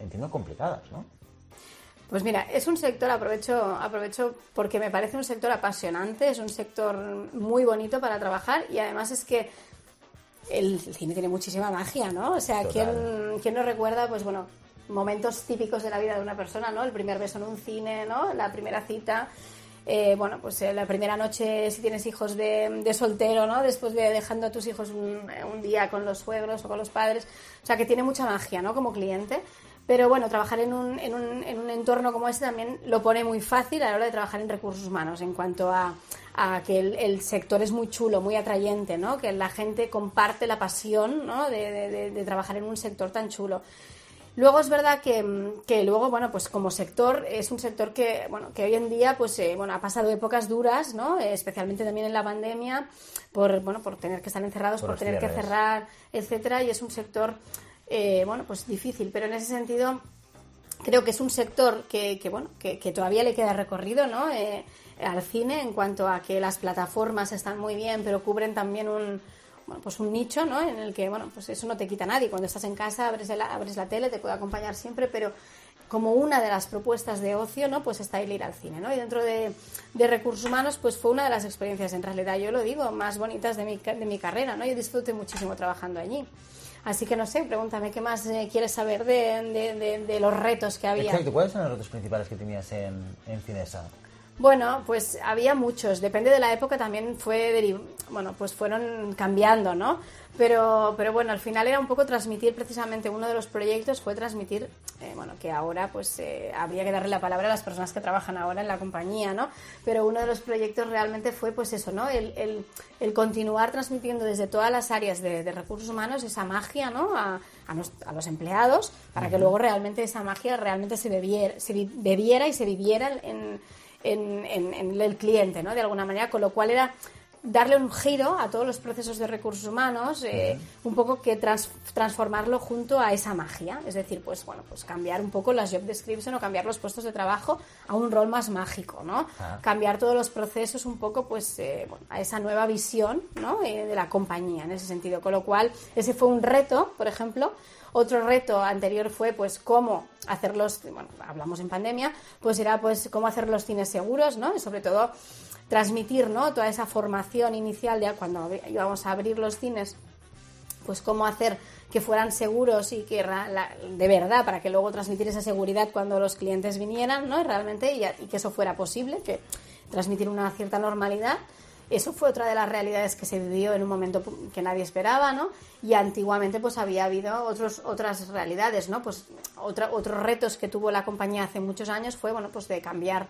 entiendo, complicadas, ¿no? Pues mira, es un sector, aprovecho, aprovecho porque me parece un sector apasionante, es un sector muy bonito para trabajar y además es que el cine tiene muchísima magia, ¿no? O sea. ¿quién, quién no recuerda, pues bueno, momentos típicos de la vida de una persona, ¿no? El primer beso en un cine, ¿no? La primera cita, eh, bueno, pues eh, la primera noche si tienes hijos de, soltero, ¿no? Después de dejando a tus hijos un, un día con los suegros o con los padres. O sea, que tiene mucha magia, ¿no? Como cliente. Pero bueno, trabajar en un, en, un, en un entorno como este también lo pone muy fácil a la hora de trabajar en recursos humanos, en cuanto a, que el, sector es muy chulo, muy atrayente, ¿no? Que la gente comparte la pasión, ¿no? De- de trabajar en un sector tan chulo. Luego es verdad que, que, luego, bueno, pues como sector, es un sector que, bueno, que hoy en día, pues, eh, bueno, ha pasado épocas duras, ¿no? Eh, especialmente también en la pandemia, por, bueno, por tener que estar encerrados, por, tener que cerrar, etcétera, y es un sector, eh, bueno, pues difícil, pero en ese sentido creo que es un sector que, que bueno, que, que, todavía le queda recorrido, ¿no? al cine en cuanto a que las plataformas están muy bien, pero cubren también un, bueno, pues un nicho, ¿no? En el que, bueno, pues eso no te quita nadie. Cuando estás en casa, abres, abres la tele, te puede acompañar siempre, pero como una de las propuestas de ocio, ¿no? Pues está el ir al cine, ¿no? Y dentro de, de, recursos humanos, pues fue una de las experiencias, en realidad, yo lo digo, más bonitas de mi, de mi carrera, ¿no? Yo disfruté muchísimo trabajando allí. Así que no sé, pregúntame qué más eh, quieres saber de, de, los retos que había. Exacto, ¿cuáles son los retos principales que tenías en, en Cinesa? Bueno, pues había muchos. Depende de la época también fue bueno, pues fueron cambiando, ¿no? Pero, pero bueno, al final era un poco transmitir precisamente uno de los proyectos fue transmitir, eh, bueno, que ahora pues eh, habría que darle la palabra a las personas que trabajan ahora en la compañía, ¿no? Pero uno de los proyectos realmente fue pues eso, ¿no? El, el, continuar transmitiendo desde todas las áreas de, recursos humanos esa magia, ¿no? A, a, los empleados para que luego realmente esa magia realmente se bebiera, se bebiera y se viviera en en, el cliente, ¿no? De alguna manera, con lo cual era darle un giro a todos los procesos de recursos humanos, eh, un poco que transformarlo junto a esa magia, es decir, pues bueno, pues cambiar un poco las job description o cambiar los puestos de trabajo a un rol más mágico, ¿no? Ah. Cambiar todos los procesos un poco, pues, eh, a esa nueva visión, ¿no? Eh, de la compañía en ese sentido, con lo cual ese fue un reto, por ejemplo, otro reto anterior fue pues cómo hacer los, bueno, hablamos en pandemia, pues era pues cómo hacer los cines seguros, ¿no? Y sobre todo transmitir, ¿no? Toda esa formación inicial de cuando íbamos a abrir los cines, pues cómo hacer que fueran seguros y que de verdad para que luego transmitir esa seguridad cuando los clientes vinieran, ¿no? Realmente y, y que eso fuera posible, que transmitir una cierta normalidad. Eso fue otra de las realidades que se vivió en un momento que nadie esperaba, ¿no? Y antiguamente pues había habido otros, otras realidades, ¿no? Pues otros retos que tuvo la compañía hace muchos años fue, bueno, pues de cambiar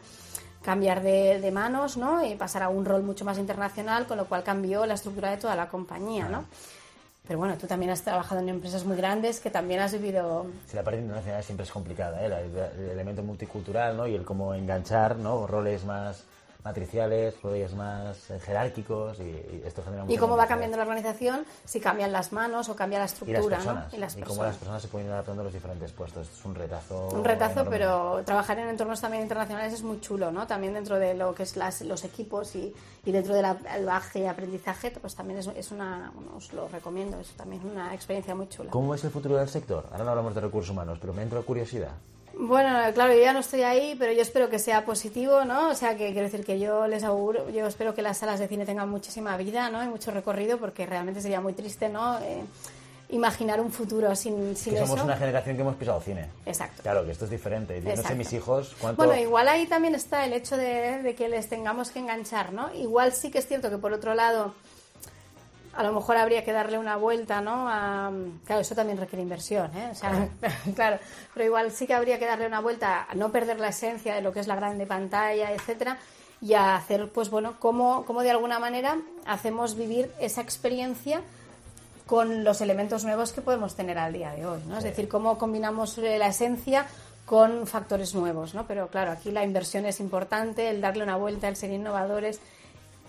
cambiar de, manos, ¿no? Y pasar a un rol mucho más internacional, con lo cual cambió la estructura de toda la compañía, ¿no? Pero bueno, tú también has trabajado en empresas muy grandes que también has vivido... Sí, la parte internacional siempre es complicada, ¿eh? el, el elemento multicultural, ¿no? Y el cómo enganchar, ¿no? Roles más matriciales, roles más eh, jerárquicos y, esto genera ¿Y cómo va cambiando la organización? Si cambian las manos o cambia la estructura, y las personas, ¿no? Y, las cómo las personas se pueden ir adaptando a los diferentes puestos. Es un retazo. Un retazo, pero trabajar en entornos también internacionales es muy chulo, ¿no? También dentro de lo que es las, los equipos y, y dentro del baje y aprendizaje, pues también es, es una, os lo recomiendo, es también una experiencia muy chula. ¿Cómo es el futuro del sector? Ahora no hablamos de recursos humanos, pero me entra curiosidad. Bueno, claro, yo ya no estoy ahí, pero yo espero que sea positivo, ¿no? O sea, que quiero decir que yo les auguro, yo espero que las salas de cine tengan muchísima vida, ¿no? Y mucho recorrido, porque realmente sería muy triste, ¿no? Eh, imaginar un futuro sin, sin que somos una generación que hemos pisado cine. Exacto. Claro, que esto es diferente. Yo no sé mis hijos cuánto... Bueno, igual ahí también está el hecho de, de que les tengamos que enganchar, ¿no? Igual sí que es cierto que por otro lado a lo mejor habría que darle una vuelta, ¿no? claro, eso también requiere inversión, ¿eh? O sea, claro. pero igual sí que habría que darle una vuelta a no perder la esencia de lo que es la grande pantalla, etcétera, y a hacer, pues bueno, cómo, cómo de alguna manera hacemos vivir esa experiencia con los elementos nuevos que podemos tener al día de hoy, ¿no? Es decir, cómo combinamos la esencia con factores nuevos, ¿no? Pero claro, aquí la inversión es importante, el darle una vuelta, el ser innovadores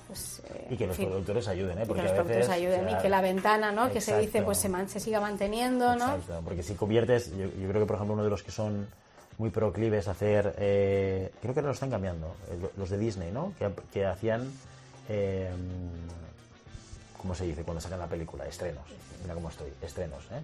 pues, eh, y que los productores ayuden, ¿eh? Porque que los productores ayuden y que la ventana, ¿no? Que se dice, pues se, se siga manteniendo, ¿no? Exacto, porque si conviertes, yo, creo que por ejemplo uno de los que son muy proclives a hacer, eh, creo que ahora lo están cambiando, eh, los de Disney, ¿no? Que, que hacían, eh, ¿cómo se dice? Cuando sacan la película, estrenos, mira cómo estoy, estrenos, ¿eh?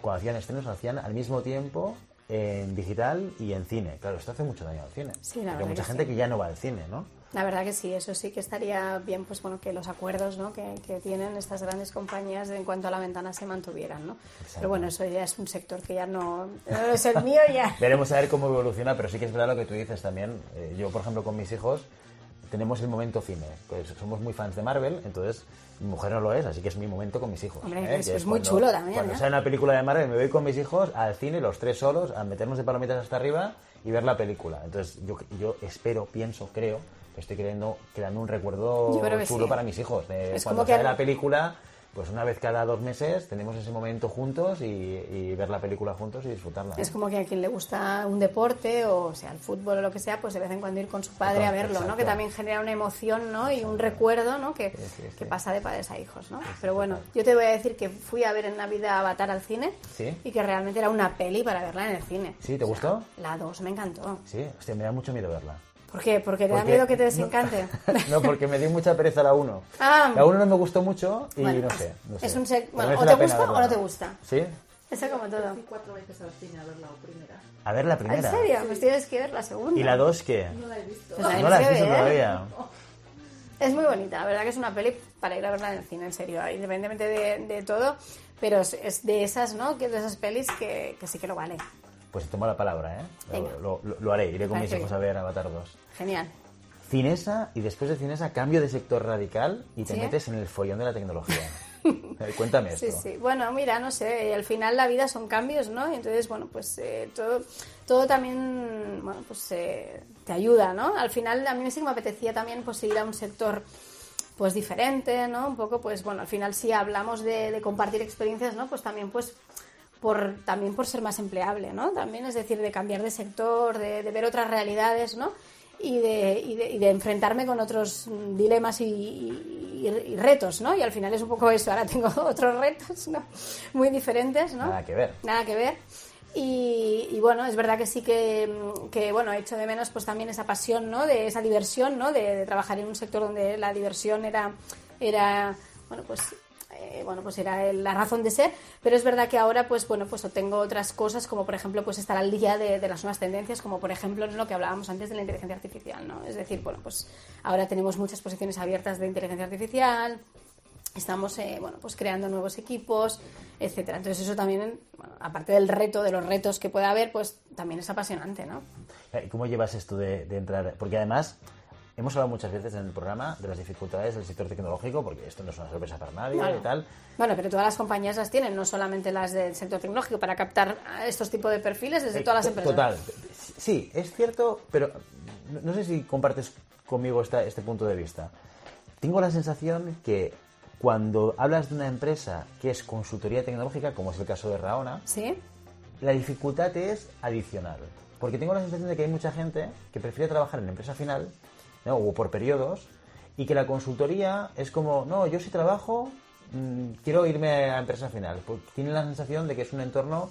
Cuando hacían estrenos, hacían al mismo tiempo en digital y en cine. Claro, esto hace mucho daño al cine. Sí, Hay mucha gente que ya no va al cine, ¿no? La verdad que sí, eso sí que estaría bien, pues bueno, que los acuerdos ¿no? que, que tienen estas grandes compañías en cuanto a la ventana se mantuvieran, ¿no? Pero bueno, eso ya es un sector que ya no, no es el mío ya. Veremos a ver cómo evoluciona, pero sí que es verdad lo que tú dices también. Eh, yo, por ejemplo, con mis hijos tenemos el momento cine. Pues somos muy fans de Marvel, entonces mi mujer no lo es, así que es mi momento con mis hijos. Hombre, ¿eh? es, muy chulo también. Cuando ¿eh? sale una película de Marvel, me voy con mis hijos al cine, los tres solos, a meternos de palomitas hasta arriba y ver la película. Entonces yo, yo espero, pienso, creo estoy creando, creando un recuerdo chulo para mis hijos. De cuando sale la película, pues una vez cada dos meses tenemos ese momento juntos y, y ver la película juntos y disfrutarla. Es como que a quien le gusta un deporte o sea el fútbol o lo que sea, pues de vez en cuando ir con su padre a verlo, ¿no? Que también genera una emoción, ¿no? Y un recuerdo, ¿no? Que, Sí, sí, sí. que pasa de padres a hijos, ¿no? Pero bueno, yo te voy a decir que fui a ver en Navidad Avatar al cine Sí. y que realmente era una peli para verla en el cine. ¿Sí? ¿Te gustó? La 2 me encantó. Sí, hostia, me da mucho miedo verla. ¿Por qué? ¿Porque te da Porque- miedo que te desencante? no, porque me dio mucha pereza la 1. Ah. La 1 no me gustó mucho y Bueno, no sé. no sé. es un sec- bueno, o la te gusta o no te gusta. ¿Sí? Eso como todo. Fui cuatro veces al cine a ver la primera. A ver la ¿En primera. serio? Pues tienes que ver la segunda. ¿Y la 2 qué? No la he visto. Pues la ¿No la has visto todavía? Es muy bonita, la verdad que es una peli para ir a verla en el cine, en serio, independientemente de, de todo, pero es, es de esas, ¿no? Que de esas pelis que, que sí que lo vale. Pues tomo la palabra, ¿eh? Lo, lo- lo haré, iré con mis hijos a ver Avatar 2. Genial. Cinesa y después de Cinesa cambio de sector radical y te ¿Sí? metes en el follón de la tecnología. Eh, Cuéntame esto. Sí, sí. Bueno, mira, no sé, al final la vida son cambios, ¿no? Y entonces, bueno, pues eh, todo, todo también, bueno, pues eh, te ayuda, ¿no? Al final a mí sí me apetecía también pues ir a un sector pues diferente, ¿no? Un poco, pues bueno, al final si hablamos de, de compartir experiencias, ¿no? Pues también pues por también por ser más empleable, ¿no? También es decir, de cambiar de sector, de, de ver otras realidades, ¿no? Y de, y, de, y de enfrentarme con otros dilemas y, retos, ¿no? Y al final es un poco eso. Ahora tengo otros retos, ¿no? Muy diferentes, ¿no? Nada que ver. Nada que ver. Y, y bueno, es verdad que sí que, que, bueno, he hecho de menos pues también esa pasión, ¿no? De esa diversión, ¿no? De, de trabajar en un sector donde la diversión era, era bueno, pues eh, bueno, pues era la razón de ser, pero es verdad que ahora, pues bueno, pues tengo otras cosas, como por ejemplo, pues estar al día de, las nuevas tendencias, como por ejemplo lo que hablábamos antes de la inteligencia artificial, ¿no? Es decir, bueno, pues ahora tenemos muchas posiciones abiertas de inteligencia artificial, estamos, eh, bueno, pues creando nuevos equipos, etcétera. Entonces eso también, aparte del reto, de los retos que pueda haber, pues también es apasionante, ¿no? ¿Cómo llevas esto de entrar? Porque además hemos hablado muchas veces en el programa de las dificultades del sector tecnológico, porque esto no es una sorpresa para nadie Claro. y tal. Bueno, pero todas las compañías las tienen, no solamente las del sector tecnológico, para captar estos tipos de perfiles desde Eh, todas las empresas. Total. Sí, es cierto, pero no- no sé si compartes conmigo esta- este punto de vista. Tengo la sensación que cuando hablas de una empresa que es consultoría tecnológica, como es el caso de Raona, ¿Sí? la dificultad es adicional. Porque tengo la sensación de que hay mucha gente que prefiere trabajar en la empresa final, ¿no? o por periodos, y que la consultoría es como, no, yo si trabajo, mm, quiero irme a la empresa final. Porque tienen la sensación de que es un entorno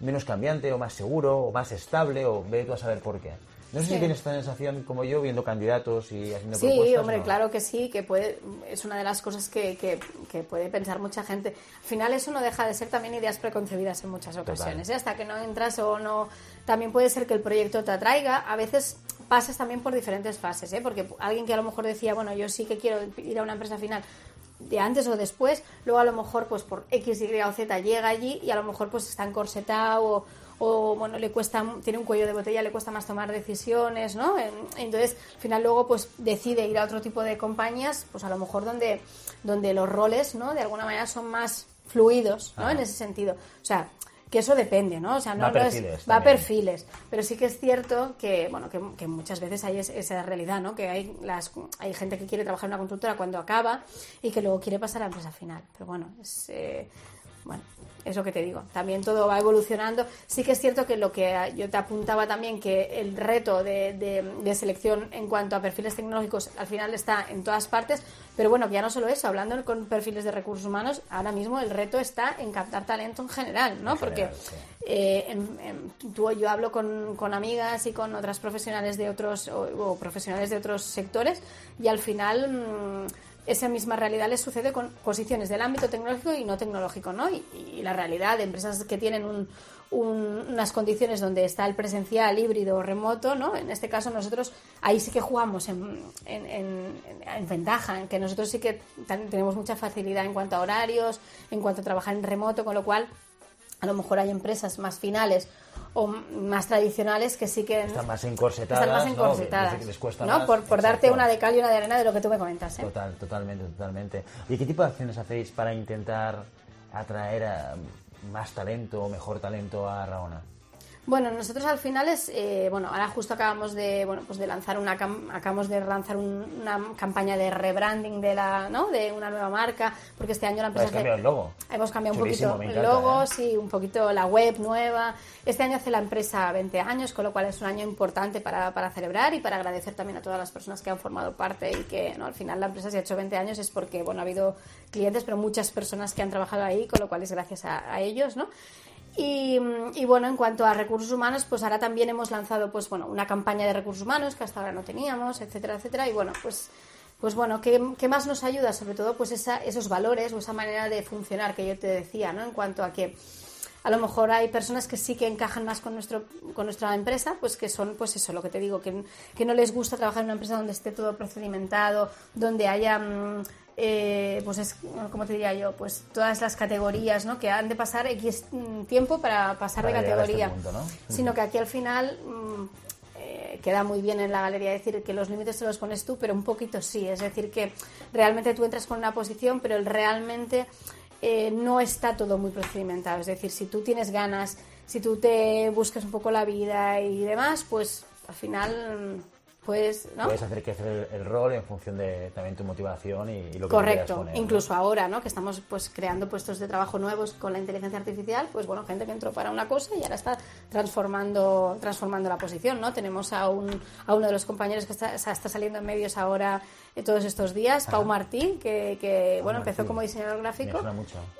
menos cambiante, o más seguro, o más estable, o ve tú a saber por qué. No sé Sí. si tienes esta sensación como yo, viendo candidatos y haciendo Sí, propuestas. hombre, ¿no? claro que sí, que puede, es una de las cosas que, que- que puede pensar mucha gente. Al final eso no deja de ser también ideas preconcebidas en muchas ocasiones, ¿eh? hasta que no entras o no... También puede ser que el proyecto te atraiga, a veces pasas también por diferentes fases, ¿eh? porque alguien que a lo mejor decía, bueno, yo sí que quiero ir a una empresa final de antes o después, luego a lo mejor pues por X, Y o Z llega allí y a lo mejor pues está encorsetado o, o bueno, le cuesta, tiene un cuello de botella, le cuesta más tomar decisiones, ¿no? En- Entonces, al final luego pues decide ir a otro tipo de compañías, pues a lo mejor donde, donde los roles, ¿no? De alguna manera son más fluidos, ¿no? En ese sentido. O sea, que eso depende, ¿no? O sea, no, Va es- perfiles va a perfiles, pero sí que es cierto que, bueno, que, que muchas veces hay es- esa realidad, ¿no? Que hay, las, hay gente que quiere trabajar en una consultora cuando acaba y que luego quiere pasar a la empresa final. Pero bueno, es, eh, bueno, es lo que te digo. También todo va evolucionando. Sí que es cierto que lo que yo te apuntaba también, que el reto de, de- de selección en cuanto a perfiles tecnológicos al final está en todas partes, pero bueno, que ya no solo eso, hablando con perfiles de recursos humanos, ahora mismo el reto está en captar talento en general, ¿no? En Porque general, sí. eh, en- en- tú, yo hablo con, con amigas y con otras profesionales de otros o, o profesionales de otros sectores y al final mm, esa misma realidad les sucede con posiciones del ámbito tecnológico y no tecnológico, ¿no? Y, y la realidad de empresas que tienen un- un- unas condiciones donde está el presencial, híbrido o remoto, ¿no? En este caso nosotros ahí sí que jugamos en, en- en- en ventaja, en que nosotros sí que tenemos mucha facilidad en cuanto a horarios, en cuanto a trabajar en remoto, con lo cual a lo mejor hay empresas más finales o más tradicionales que sí que Están más encorsetadas, están más ¿no? encorsetadas, Que les- les cuesta ¿no? más. por, por darte una de cal y una de arena de lo que tú me comentas ¿eh? Total, totalmente, totalmente. ¿Y qué tipo de acciones hacéis para intentar atraer a más talento o mejor talento a Raona? Bueno, nosotros al final es, eh, bueno, ahora justo acabamos de, bueno, pues de lanzar una, cam- acabamos de lanzar un- una campaña de rebranding de la, ¿no? De una nueva marca, porque este año la empresa Habéis cambiado el logo. Hemos cambiado Chulísimo, un poquito el logo, ¿eh? sí, un poquito la web nueva. Este año hace la empresa 20 años, con lo cual es un año importante para, para celebrar y para agradecer también a todas las personas que han formado parte y que ¿no? al final la empresa se ha hecho 20 años es porque bueno ha habido clientes, pero muchas personas que han trabajado ahí, con lo cual es gracias a, a ellos, ¿no? Y, bueno, en cuanto a recursos humanos, pues ahora también hemos lanzado pues bueno una campaña de recursos humanos que hasta ahora no teníamos, etcétera, etcétera. Y bueno, pues pues bueno, ¿qué, qué más nos ayuda? Sobre todo pues esa, esos valores o esa manera de funcionar que yo te decía, ¿no? En cuanto a que a lo mejor hay personas que sí que encajan más con nuestro con nuestra empresa, pues que son pues eso, lo que te digo, que, que no les gusta trabajar en una empresa donde esté todo procedimentado, donde haya mm, eh, pues es como te diría yo, pues todas las categorías, ¿no? Que han de pasar X mm, tiempo para pasar Para de este categoría, punto, ¿no? sino que aquí al final mm, eh, queda muy bien en la galería decir que los límites te los pones tú, pero un poquito sí, es decir que realmente tú entras con una posición, pero realmente eh, no está todo muy procedimentado, es decir, si tú tienes ganas, si tú te buscas un poco la vida y demás, pues al final ¿no? Puedes hacer crecer el, el rol en función de también tu motivación y, y lo que Correcto, poner, ¿no? incluso ahora, ¿no? Que estamos pues creando puestos de trabajo nuevos con la inteligencia artificial, pues bueno, gente que entró para una cosa y ahora está transformando transformando la posición, ¿no? Tenemos a un a uno de los compañeros que está, está saliendo en medios ahora todos estos días, Pau Martí, que, que bueno, empezó como diseñador gráfico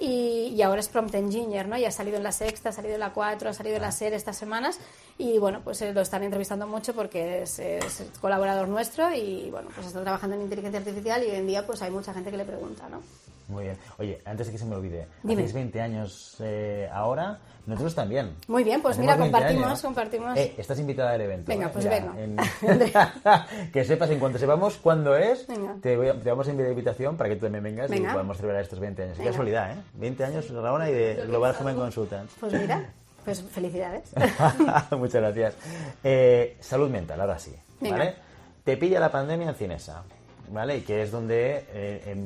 y, y ahora es prompt engineer, ¿no? Y ha salido en la sexta, ha salido en la cuatro, ha salido en la SER estas semanas y bueno, pues eh, lo están entrevistando mucho porque es, es colaborador nuestro y bueno, pues está trabajando en inteligencia artificial y hoy en día pues hay mucha gente que le pregunta, ¿no? Muy bien. Oye, antes de que se me olvide, Dime. hacéis 20 años eh, ahora, nosotros también. Muy bien, pues Hacemos mira, 20 compartimos, años. compartimos. Eh, estás invitada al evento. Venga, pues venga. en- que sepas, en cuanto sepamos cuándo es, te, voy a- te vamos a enviar invitación para que tú también vengas Venga. y podamos celebrar estos 20 años. Qué casualidad, ¿eh? 20 años, Raona, y de Global Human Consultants. Pues mira, pues felicidades. Muchas gracias. Eh, salud mental, ahora sí. ¿vale? Te pilla la pandemia en Cinesa, ¿vale? Y que es donde, eh,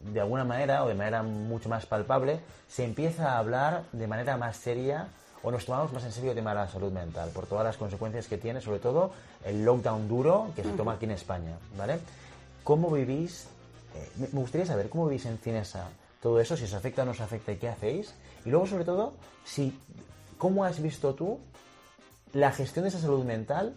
de alguna manera, o de manera mucho más palpable, se empieza a hablar de manera más seria o nos tomamos más en serio el tema de la salud mental, por todas las consecuencias que tiene, sobre todo el lockdown duro que se toma aquí en España, ¿vale? ¿Cómo vivís? eh, me gustaría saber cómo vivís en Cinesa todo eso, si os afecta o no os afecta y qué hacéis. Y luego, sobre todo, si cómo has visto tú la gestión de esa salud mental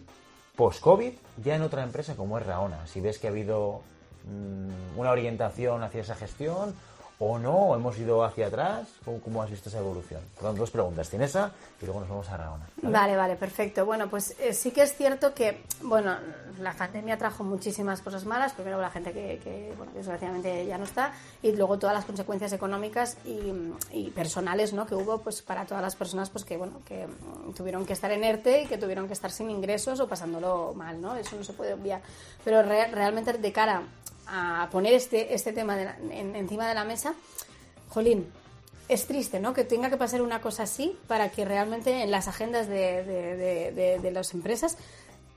post-COVID ya en otra empresa como es Raona. Si ves que ha habido mm, una orientación hacia esa gestión o no, hemos ido hacia atrás, ¿cómo, cómo has visto esa evolución? Perdón, dos preguntas. Tienes esa y luego nos vamos a Raona. ¿vale? Vale, vale, perfecto. Bueno, pues eh, sí que es cierto que, bueno, la pandemia trajo muchísimas cosas malas. Primero la gente que, que, bueno, desgraciadamente ya no está y luego todas las consecuencias económicas y, y personales, ¿no? Que hubo, pues, para todas las personas, pues, que, bueno, que tuvieron que estar en ERTE y que tuvieron que estar sin ingresos o pasándolo mal, ¿no? Eso no se puede obviar. Pero re- realmente de cara a poner este, este tema de la- en- encima de la mesa, jolín, es triste, ¿no? Que tenga que pasar una cosa así para que realmente en las agendas de, de, de- de- de las empresas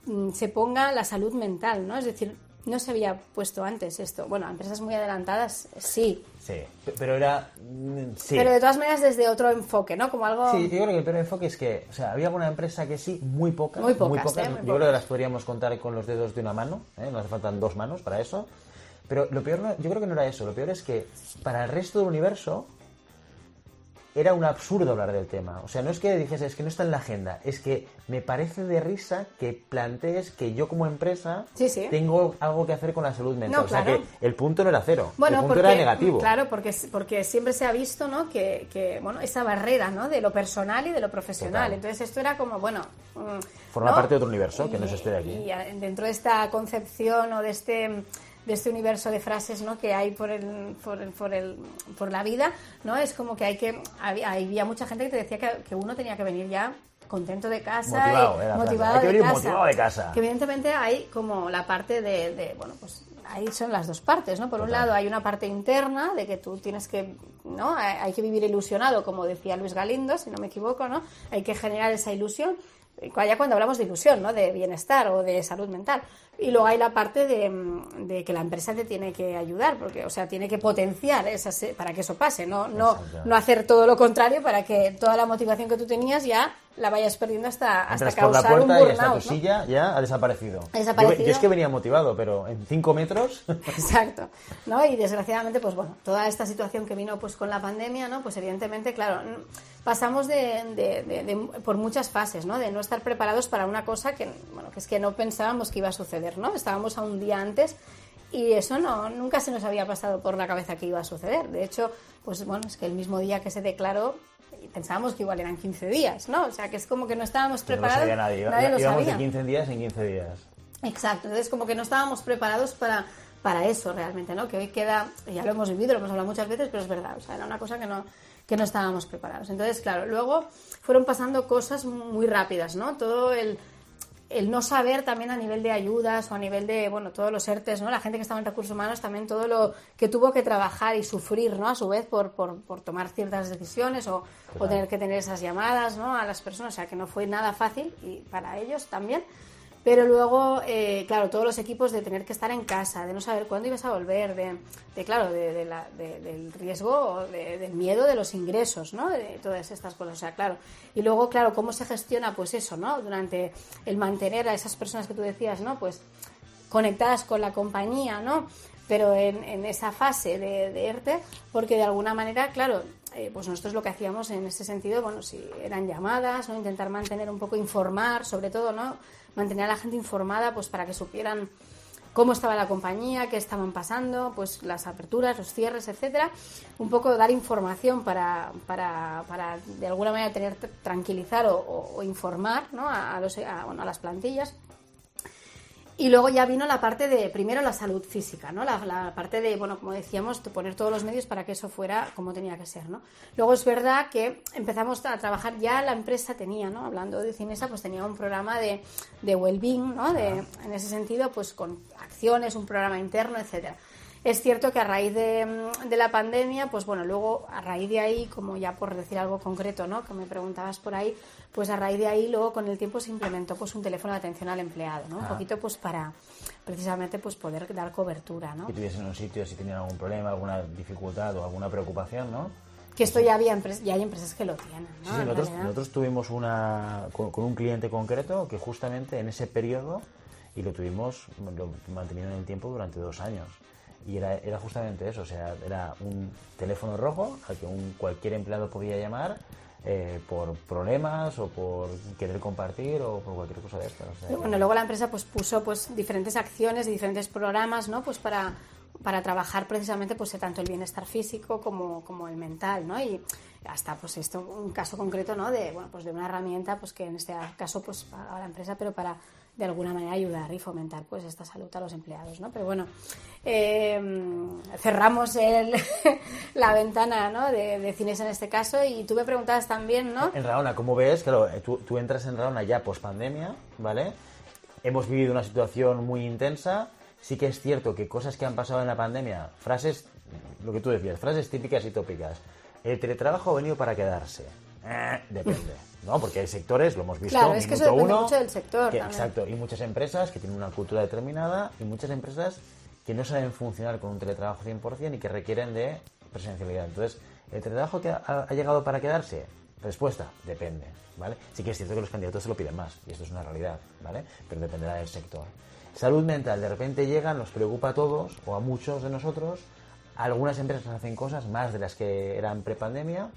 mm, se ponga la salud mental, ¿no? Es decir, no se había puesto antes esto. Bueno, empresas muy adelantadas, sí. Sí, pe- pero era... mm, Sí. Pero de todas maneras desde otro enfoque, ¿no? Como algo... Sí, yo creo que el peor enfoque es que, o sea, había alguna empresa que sí, muy pocas. Muy pocas, ¿eh? Muy yo pocas. creo que las podríamos contar con los dedos de una mano, ¿eh? no hace faltan dos manos para eso. Pero lo peor, no- yo creo que no era eso, lo peor es que para el resto del universo era un absurdo hablar del tema. O sea, no es que dijese, es que no está en la agenda, es que me parece de risa que plantees que yo como empresa Sí, sí. tengo algo que hacer con la salud mental. No, o sea, claro. que el punto no era cero, Bueno, el punto porque, era negativo. Claro, porque, porque siempre se ha visto, ¿no? Que, que, bueno, esa barrera, ¿no? De lo personal y de lo profesional. Total. Entonces esto era como, bueno... Forma ¿no? parte de otro universo, que no es este de aquí. Y dentro de esta concepción o de este de este universo de frases ¿no? que hay por el, por, el, por, el, por la vida, ¿no? Es como que hay que había, había mucha gente que te decía que, que uno tenía que venir ya contento de casa Motivado, y motivado Hay que de venir casa. motivado de casa. Que evidentemente hay como la parte de, de, bueno, pues ahí son las dos partes, ¿no? Por un Total. lado hay una parte interna de que tú tienes que, ¿no? Hay que vivir ilusionado, como decía Luis Galindo, si no me equivoco, ¿no? Hay que generar esa ilusión. Ya cuando hablamos de ilusión, ¿no? De bienestar o de salud mental. Y luego hay la parte de, mm, de que la empresa te tiene que ayudar, porque, o sea, tiene que potenciar esas, para que eso pase, no, no, no hacer todo lo contrario para que toda la motivación que tú tenías ya la vayas perdiendo hasta, hasta Entras por la causar un puerta y hasta tu burnout, ¿no? silla ya ha desaparecido. Ha desaparecido. Yo, yo es que venía motivado, pero en cinco metros... Exacto, ¿no? Y desgraciadamente, pues bueno, toda esta situación que vino pues con la pandemia, ¿no? Pues evidentemente, claro, pasamos de, de- de- de- por muchas fases, ¿no? De no estar preparados para una cosa que, bueno, que es que no pensábamos que iba a suceder, ¿no? Estábamos a un día antes y eso no, nunca se nos había pasado por la cabeza que iba a suceder. De hecho, pues bueno, es que el mismo día que se declaró pensábamos que igual eran 15 días, ¿no? O sea, que es como que no estábamos que no lo preparados. sabía nadie. nadie lo Íbamos sabía. de 15 días en 15 días. Exacto, entonces como que no estábamos preparados para, para eso realmente, ¿no? Que hoy queda, ya lo hemos vivido, lo hemos hablado muchas veces, pero es verdad, o sea, era una cosa que no, que no estábamos preparados. Entonces, claro, luego fueron pasando cosas muy rápidas, ¿no? Todo el, el no saber también a nivel de ayudas o a nivel de, bueno, todos los ERTES, ¿no? La gente que estaba en recursos humanos también todo lo que tuvo que trabajar y sufrir, ¿no? A su vez por, por, por tomar ciertas decisiones o, o tener que tener esas llamadas, ¿no? A las personas, o sea, que no fue nada fácil y para ellos también. Pero luego, eh, claro, todos los equipos de tener que estar en casa, de no saber cuándo ibas a volver, de, claro, de, de del riesgo, del miedo de los ingresos, ¿no? De todas estas cosas, o sea, claro. Y luego, claro, cómo se gestiona, pues eso, ¿no? Durante el mantener a esas personas que tú decías, ¿no? Pues conectadas con la compañía, ¿no? Pero en, esa fase de, de ERTE, porque de alguna manera, claro, eh, pues nosotros lo que hacíamos en ese sentido, bueno, si eran llamadas, ¿no? Intentar mantener un poco, informar, sobre todo, ¿no? Mantener a la gente informada, pues para que supieran cómo estaba la compañía, qué estaban pasando, pues las aperturas, los cierres, etcétera. Un poco dar información para, para, para de alguna manera tener tranquilizar o, informar ¿no? a, los, bueno, a las plantillas. Y luego ya vino la parte de, primero la salud física, ¿no? La, la parte de, bueno, como decíamos, de poner todos los medios para que eso fuera como tenía que ser, ¿no? Luego es verdad que empezamos a trabajar, ya la empresa tenía, ¿no? Hablando de Cinesa, pues tenía un programa de, de well-being, ¿no? De, en ese sentido, pues con acciones, un programa interno, etcétera. Es cierto que a raíz de, mm, de la pandemia, pues bueno, luego a raíz de ahí, como ya por decir algo concreto, ¿no? Que me preguntabas por ahí, pues a raíz de ahí luego con el tiempo se implementó pues un teléfono de atención al empleado, ¿no? Un Ah. poquito pues para precisamente pues poder dar cobertura, ¿no? Que tuviesen un sitio si tenían algún problema, alguna dificultad o alguna preocupación, ¿no? Que esto ya había ya hay empresas que lo tienen, ¿no? Sí, sí, nosotros, tuvimos una con, con un cliente concreto que justamente en ese periodo y lo tuvimos lo mantenido en el tiempo durante dos años y era, era justamente eso, o sea, era un teléfono rojo al que un, cualquier empleado podía llamar eh, por problemas o por querer compartir o por cualquier cosa de estas. o sea, bueno, luego la empresa pues puso pues diferentes acciones y diferentes programas, ¿no? Pues para, para trabajar precisamente pues tanto el bienestar físico como, como el mental, ¿no? Y hasta pues esto un caso concreto, ¿no? De bueno, pues de una herramienta pues que en este caso pues para la empresa, pero para de alguna manera ayudar y fomentar pues esta salud a los empleados, ¿no? Pero bueno, eh, cerramos el, la ventana, ¿no? De, de cines en este caso y tú me preguntabas también, ¿no? En Raona, como ves, claro, eh, tú, tú entras en Raona ya post pandemia, ¿vale? Hemos vivido una situación muy intensa. Sí que es cierto que cosas que han pasado en la pandemia, frases, lo que tú decías, frases típicas y tópicas. El teletrabajo ha venido para quedarse. Eh, depende, ¿no? Porque hay sectores, lo hemos visto, Claro, es que eso minuto depende uno, mucho del sector que- exacto, y muchas empresas que tienen una cultura determinada y muchas empresas que no saben funcionar con un teletrabajo 100% y que requieren de presencialidad. Entonces, ¿el teletrabajo que ha, ha llegado para quedarse? Respuesta, depende, ¿vale? Sí que es cierto que los candidatos se lo piden más, y esto es una realidad, ¿vale? Pero dependerá del sector. Salud mental, de repente llega, nos preocupa a todos, o a muchos de nosotros, algunas empresas hacen cosas más de las que eran prepandemia.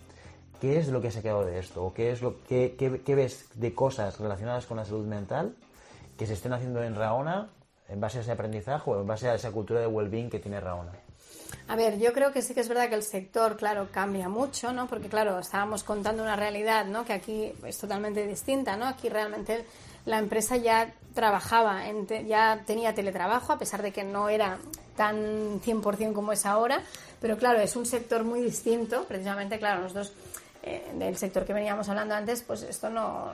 ¿Qué es lo que se ha quedado de esto? ¿O qué, es lo, qué, ves de cosas relacionadas con la salud mental que se estén haciendo en Raona en base a ese aprendizaje o en base a esa cultura de well-being que tiene Raona? A ver, yo creo que sí que es verdad que el sector, claro, cambia mucho, ¿no? Porque, claro, estábamos contando una realidad, ¿no? Que aquí es totalmente distinta, ¿no? Aquí realmente la empresa ya trabajaba, ya tenía teletrabajo, a pesar de que no era tan 100% como es ahora, pero claro, es un sector muy distinto, precisamente, claro, nosotros eh, del sector que veníamos hablando antes, pues esto no,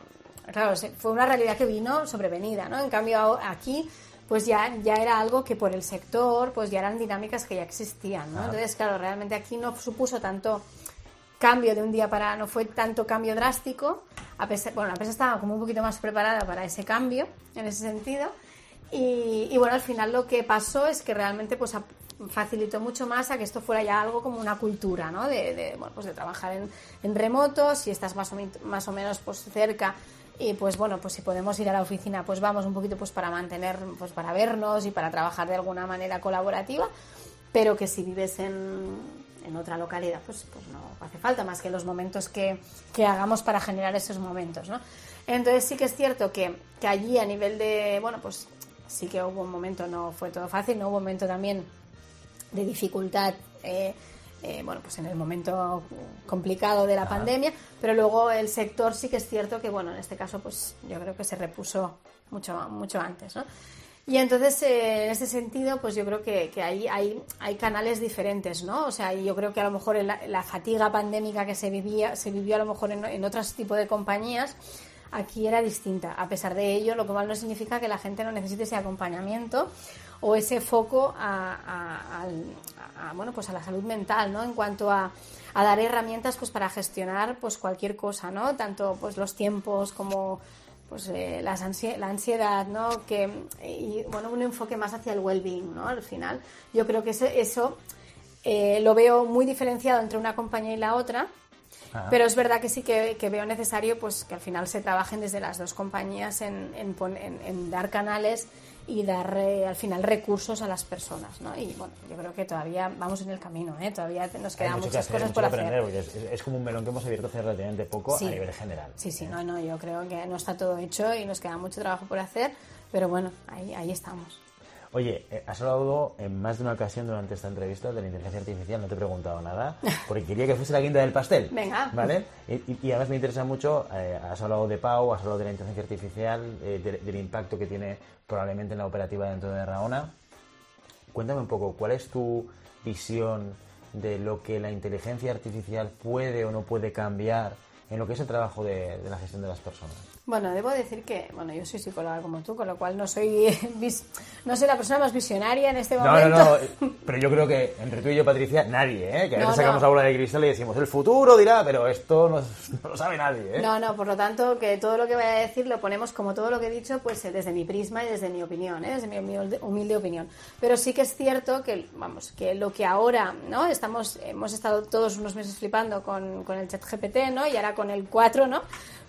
claro, fue una realidad que vino sobrevenida, ¿no? En cambio aquí, pues ya, ya era algo que por el sector, pues ya eran dinámicas que ya existían, ¿no? Ajá. Entonces, claro, realmente aquí no supuso tanto cambio de un día para no fue tanto cambio drástico a pesar, bueno la empresa estaba como un poquito más preparada para ese cambio en ese sentido y, y bueno al final lo que pasó es que realmente pues facilitó mucho más a que esto fuera ya algo como una cultura, ¿no? De, de, bueno, pues de trabajar en, en remoto, si estás más o, más o menos pues cerca y pues bueno, pues si podemos ir a la oficina, pues vamos un poquito pues para mantener, pues para vernos y para trabajar de alguna manera colaborativa, pero que si vives en, en otra localidad, pues, pues no hace falta más que los momentos que, que hagamos para generar esos momentos, ¿no? Entonces sí que es cierto que, que allí a nivel de, bueno, pues sí que hubo un momento, no fue todo fácil, no hubo un momento también de dificultad, eh, eh, bueno, pues en el momento complicado de la pandemia, pero luego el sector sí que es cierto que, bueno, en este caso, pues yo creo que se repuso mucho, mucho antes, ¿no? Y entonces, eh, en ese sentido, pues yo creo que, que ahí hay, hay canales diferentes, ¿no? O sea, yo creo que a lo mejor la, la fatiga pandémica que se vivía, se vivió a lo mejor en, en otros tipos de compañías, aquí era distinta. A pesar de ello, lo cual no significa que la gente no necesite ese acompañamiento o ese foco a, a- al- a- bueno, pues a la salud mental, ¿no? En cuanto a, a dar herramientas pues para gestionar pues cualquier cosa, ¿no? Tanto pues los tiempos como pues eh, las ansie- la ansiedad, ¿no? Que, y bueno, un enfoque más hacia el well-being, ¿no? Al final, yo creo que ese- eso eh, lo veo muy diferenciado entre una compañía y la otra, pero es verdad que sí que, que veo necesario pues que al final se trabajen desde las dos compañías en, en en- en dar canales y dar eh, al final recursos a las personas, ¿no? Y bueno, yo creo que todavía vamos en el camino, ¿eh? Todavía nos quedan que muchas hacer, cosas por que hacer. es, es- es como un melón que hemos abierto hace relativamente poco Sí. a nivel general. Sí, sí, ¿eh? no, no, yo creo que no está todo hecho y nos queda mucho trabajo por hacer, pero bueno, ahí, ahí estamos. Oye, eh, has hablado en más de una ocasión durante esta entrevista de la inteligencia artificial, no te he preguntado nada, porque quería que fuese la guinda del pastel. Venga. ¿Vale? Y, y- y además me interesa mucho, eh, has hablado de Pau, has hablado de la inteligencia artificial, eh, de- del impacto que tiene probablemente en la operativa dentro de Raona. Cuéntame un poco, ¿cuál es tu visión de lo que la inteligencia artificial puede o no puede cambiar en lo que es el trabajo de, de la gestión de las personas? Bueno, debo decir que, bueno, yo soy psicóloga como tú, con lo cual no soy, no soy la persona más visionaria en este No, momento. no, no, eh, pero yo creo que entre tú y yo, Patricia, nadie, ¿eh? Que a veces No, sacamos no. la bola de cristal y decimos, el futuro dirá, pero esto no, no lo sabe nadie, ¿eh? No, no, por lo tanto, que todo lo que voy a decir lo ponemos como todo lo que he dicho, pues eh, desde mi prisma y desde mi opinión, ¿eh? desde mi humilde, humilde opinión. Pero sí que es cierto que, vamos, que lo que ahora, ¿no? Estamos, hemos estado todos unos meses flipando con, con el chat GPT, ¿no? Y ahora con el 4, ¿no?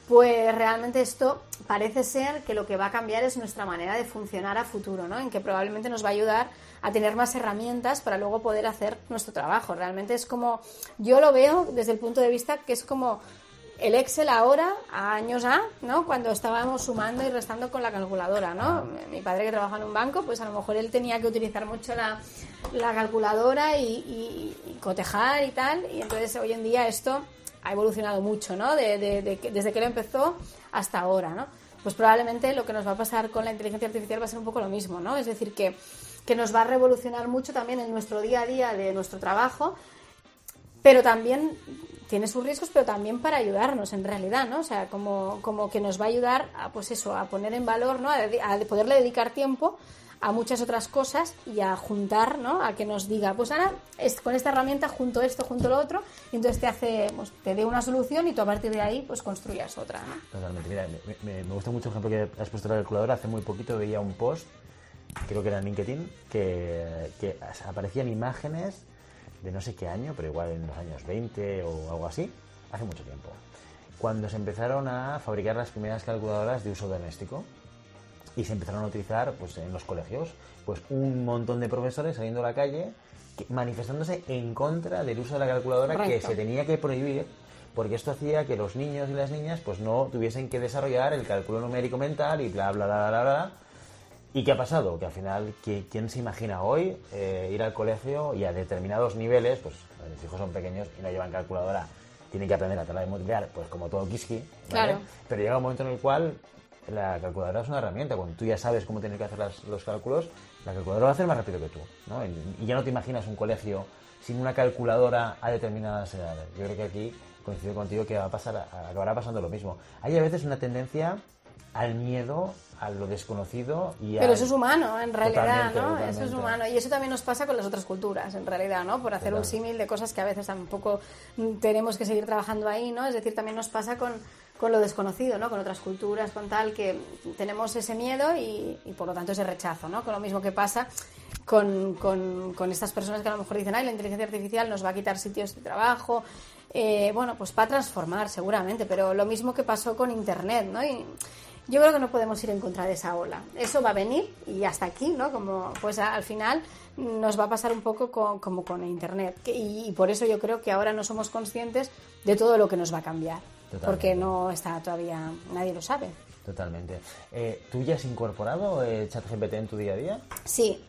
Pues realmente esto parece ser que lo que va a cambiar es nuestra manera de funcionar a futuro, ¿no? En que probablemente nos va a ayudar a tener más herramientas para luego poder hacer nuestro trabajo. Realmente es como, yo lo veo desde el punto de vista que es como el Excel ahora, a años A, ¿no? Cuando estábamos sumando y restando con la calculadora, ¿no? Mi padre que trabaja en un banco, pues a lo mejor él tenía que utilizar mucho la, la calculadora y- y cotejar y tal, y entonces hoy en día esto ha evolucionado mucho, ¿no? De- desde que él empezó hasta ahora, ¿no? Pues probablemente lo que nos va a pasar con la inteligencia artificial va a ser un poco lo mismo, ¿no? Es decir, que, que nos va a revolucionar mucho también en nuestro día a día de nuestro trabajo, pero también tiene sus riesgos, pero también para ayudarnos en realidad, ¿no? O sea, como, como que nos va a ayudar a, pues eso, a poner en valor, ¿no? A, a poderle dedicar tiempo a muchas otras cosas y a juntar, ¿no? A que nos diga, pues ahora es, con esta herramienta junto esto, junto lo otro, y entonces te hace, pues, te dé una solución y tú a partir de ahí, pues construyas otra, ¿no? Totalmente. Mira, me- me gusta mucho el ejemplo que has puesto de la calculadora. Hace muy poquito veía un post, creo que era en LinkedIn, que, que aparecían imágenes de no sé qué año, pero igual en los años 20 o algo así, hace mucho tiempo, cuando se empezaron a fabricar las primeras calculadoras de uso doméstico y se empezaron a utilizar pues, en los colegios, pues un montón de profesores saliendo a la calle que- manifestándose en contra del uso de la calculadora que se tenía que prohibir porque esto hacía que los niños y las niñas pues no tuviesen que desarrollar el cálculo numérico mental y bla bla bla bla bla ¿Y qué ha pasado? Que al final, ¿qui- ¿quién se imagina hoy eh, ir al colegio y a determinados niveles, pues mis hijos son pequeños y no llevan calculadora, tienen que aprender a tabla de multiplicar, pues como todo Kiski, ¿vale? Claro. Pero llega un momento en el cual la calculadora es una herramienta. Cuando tú ya sabes cómo tienes que hacer las- los cálculos, la calculadora va a hacer más rápido que tú. ¿no? Y, ya no te imaginas un colegio sin una calculadora a determinadas edades. Yo creo que aquí coincido contigo que va a pasar, acabará pasando lo mismo. Hay a veces una tendencia al miedo, a lo desconocido y Pero al- eso es humano, en realidad, Totalmente, ¿no? totalmente. Eso es humano. Y eso también nos pasa con las otras culturas, en realidad, ¿no? Por hacer un símil de cosas que a veces tampoco tenemos que seguir trabajando ahí, ¿no? Es decir, también nos pasa con, con lo desconocido, ¿no? Con otras culturas, con tal, que tenemos ese miedo y, y por lo tanto ese rechazo, ¿no? Con lo mismo que pasa con, con, con estas personas que a lo mejor dicen, ay, la inteligencia artificial nos va a quitar sitios de trabajo. Eh, bueno, pues va a transformar seguramente, pero lo mismo que pasó con Internet, ¿no? Y yo creo que no podemos ir en contra de esa ola. Eso va a venir y hasta aquí, ¿no? Como, pues al final nos va a pasar un poco con, como con Internet. y, y, por eso yo creo que ahora no somos conscientes de todo lo que nos va a cambiar. Totalmente. Porque no está todavía, nadie lo sabe. Totalmente. Eh, ¿Tú ya has incorporado eh, ChatGPT en tu día a día? Sí,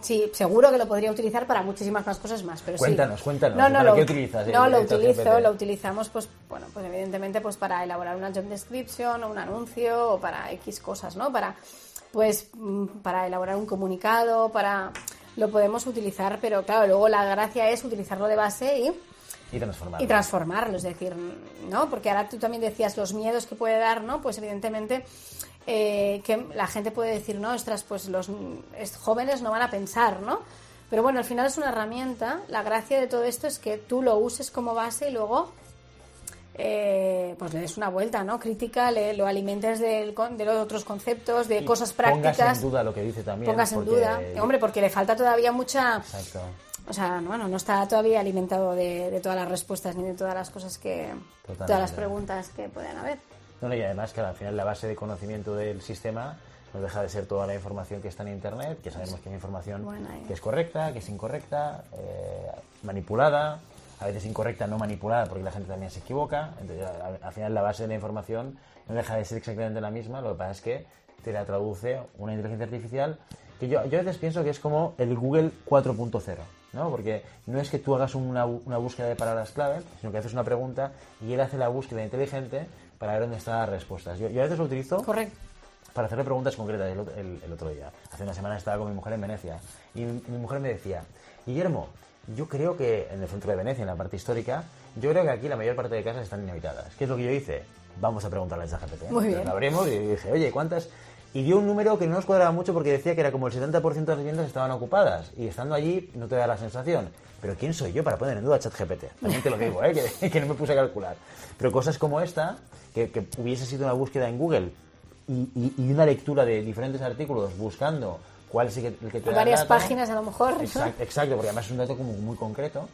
sí, seguro que lo podría utilizar para muchísimas más cosas más, pero cuéntanos, sí. cuéntanos. No, no, ¿Para lo, qué utilizas? No, el, lo el utilizo, lo utilizamos, pues, bueno, pues evidentemente, pues para elaborar una job description o un anuncio o para X cosas, ¿no? Para, pues, mm, para elaborar un comunicado, para, lo podemos utilizar, pero claro, luego la gracia es utilizarlo de base y Y transformarlo. y transformarlo, es decir, ¿no? Porque ahora tú también decías los miedos que puede dar, ¿no? Pues evidentemente eh, que la gente puede decir, no, ostras, pues los es- jóvenes no van a pensar, ¿no? Pero bueno, al final es una herramienta. La gracia de todo esto es que tú lo uses como base y luego eh, pues le des una vuelta, ¿no? Crítica, le, lo alimentes con- de los otros conceptos, de Y cosas Pongas prácticas. en duda lo que dice también. Pongas en duda. Hombre, porque le falta todavía mucha... Exacto. O sea, no, bueno, no está todavía alimentado de, de todas las respuestas ni de todas las cosas que. Totalmente. todas las preguntas que pueden haber. No, y además que al final la base de conocimiento del sistema no deja de ser toda la información que está en Internet, que sabemos que hay información Bueno, ahí. que es correcta, que es incorrecta, eh, manipulada, a veces incorrecta, no manipulada, porque la gente también se equivoca. Entonces, al, al final la base de la información no deja de ser exactamente la misma, lo que pasa es que te la traduce una inteligencia artificial que yo, yo a veces pienso que es como el Google 4.0, ¿no? Porque no es que tú hagas una, una búsqueda de palabras clave, sino que haces una pregunta y él hace la búsqueda inteligente para ver dónde están las respuestas. Yo, yo a veces lo utilizo Correcto. para hacerle preguntas concretas el, ot- el- el otro día. Hace una semana estaba con mi mujer en Venecia y mi, mujer me decía, Guillermo, yo creo que en el centro de Venecia, en la parte histórica, yo creo que aquí la mayor parte de casas están inhabitadas. ¿Qué es lo que yo hice? Vamos a preguntarle a ChatGPT. Muy bien. La abrimos y dije, oye, ¿cuántas? Y dio un número que no nos cuadraba mucho porque decía que era como el 70% de las viviendas estaban ocupadas. Y estando allí no te da la sensación. Pero ¿quién soy yo para poner en duda ChatGPT? También te lo digo, ¿eh? que, que no me puse a calcular. Pero cosas como esta, que, que hubiese sido una búsqueda en Google y, y- y una lectura de diferentes artículos buscando cuál es el que, te da Varias dato. páginas a lo mejor. ¿no? Exacto, porque además es un dato como muy concreto.